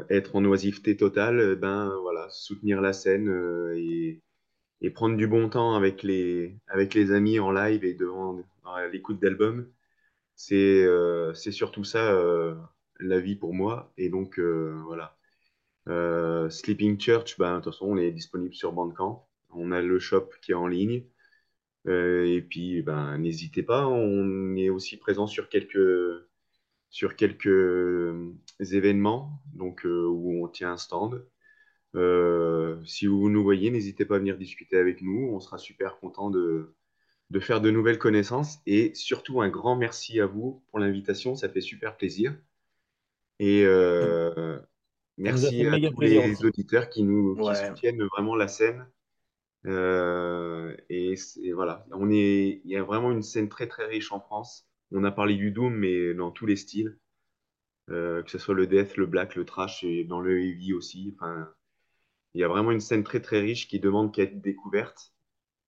être en oisiveté totale, euh, ben voilà, soutenir la scène euh, et, prendre du bon temps avec les, amis en live et devant l'écoute d'albums. C'est euh, surtout ça la vie pour moi. Et donc voilà. Sleeping Church, ben, de toute façon, on est disponible sur Bandcamp. On a le shop qui est en ligne. Et puis, ben, n'hésitez pas, on est aussi présent sur quelques, sur quelques euh, événements donc, euh, où on tient un stand. Euh, si vous nous voyez, n'hésitez pas à venir discuter avec nous. On sera super content de, de faire de nouvelles connaissances. Et surtout, un grand merci à vous pour l'invitation. Ça fait super plaisir. Et euh, merci à tous plaisir les auditeurs qui nous qui Ouais. soutiennent vraiment la scène. Euh, et, et voilà, on est, il y a vraiment une scène très très riche en France. On a parlé du doom, mais dans tous les styles, Euh, que ce soit le death, le black, le trash et dans le heavy aussi. Il y a vraiment une scène très très riche qui demande qu'à être découverte.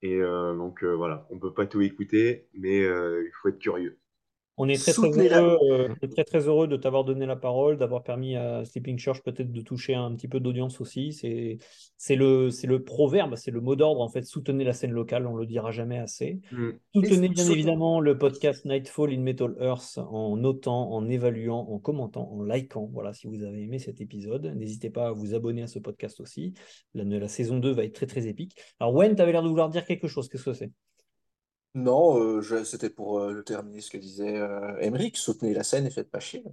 Et euh, donc euh, voilà, on peut pas tout écouter, mais il faut être curieux. On est très très Soutenez-la. heureux, euh, on est très très heureux de t'avoir donné la parole, d'avoir permis à Sleeping Church peut-être de toucher un petit peu d'audience aussi. C'est c'est le c'est le proverbe, c'est le mot d'ordre en fait. Soutenez la scène locale, on le dira jamais assez. Mm. Soutenez bien soutenez- évidemment le podcast Nightfall in Metal Earth en notant, en évaluant, en commentant, en likant. Voilà, si vous avez aimé cet épisode, n'hésitez pas à vous abonner à ce podcast aussi. La, la saison 2 va être très très épique. Alors Wen, tu avais l'air de vouloir dire quelque chose. Qu'est-ce que c'est? Non, euh, je- c'était pour euh, terminer ce que disait euh, soutenez la scène et faites pas chier.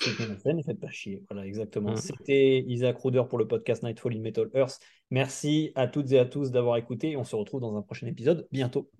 Soutenez la scène et faites pas chier. Voilà, exactement. Mm. C'était Isaac Ruder pour le podcast Nightfall in Metal Earth. Merci à toutes et à tous d'avoir écouté. On se retrouve dans un prochain épisode bientôt.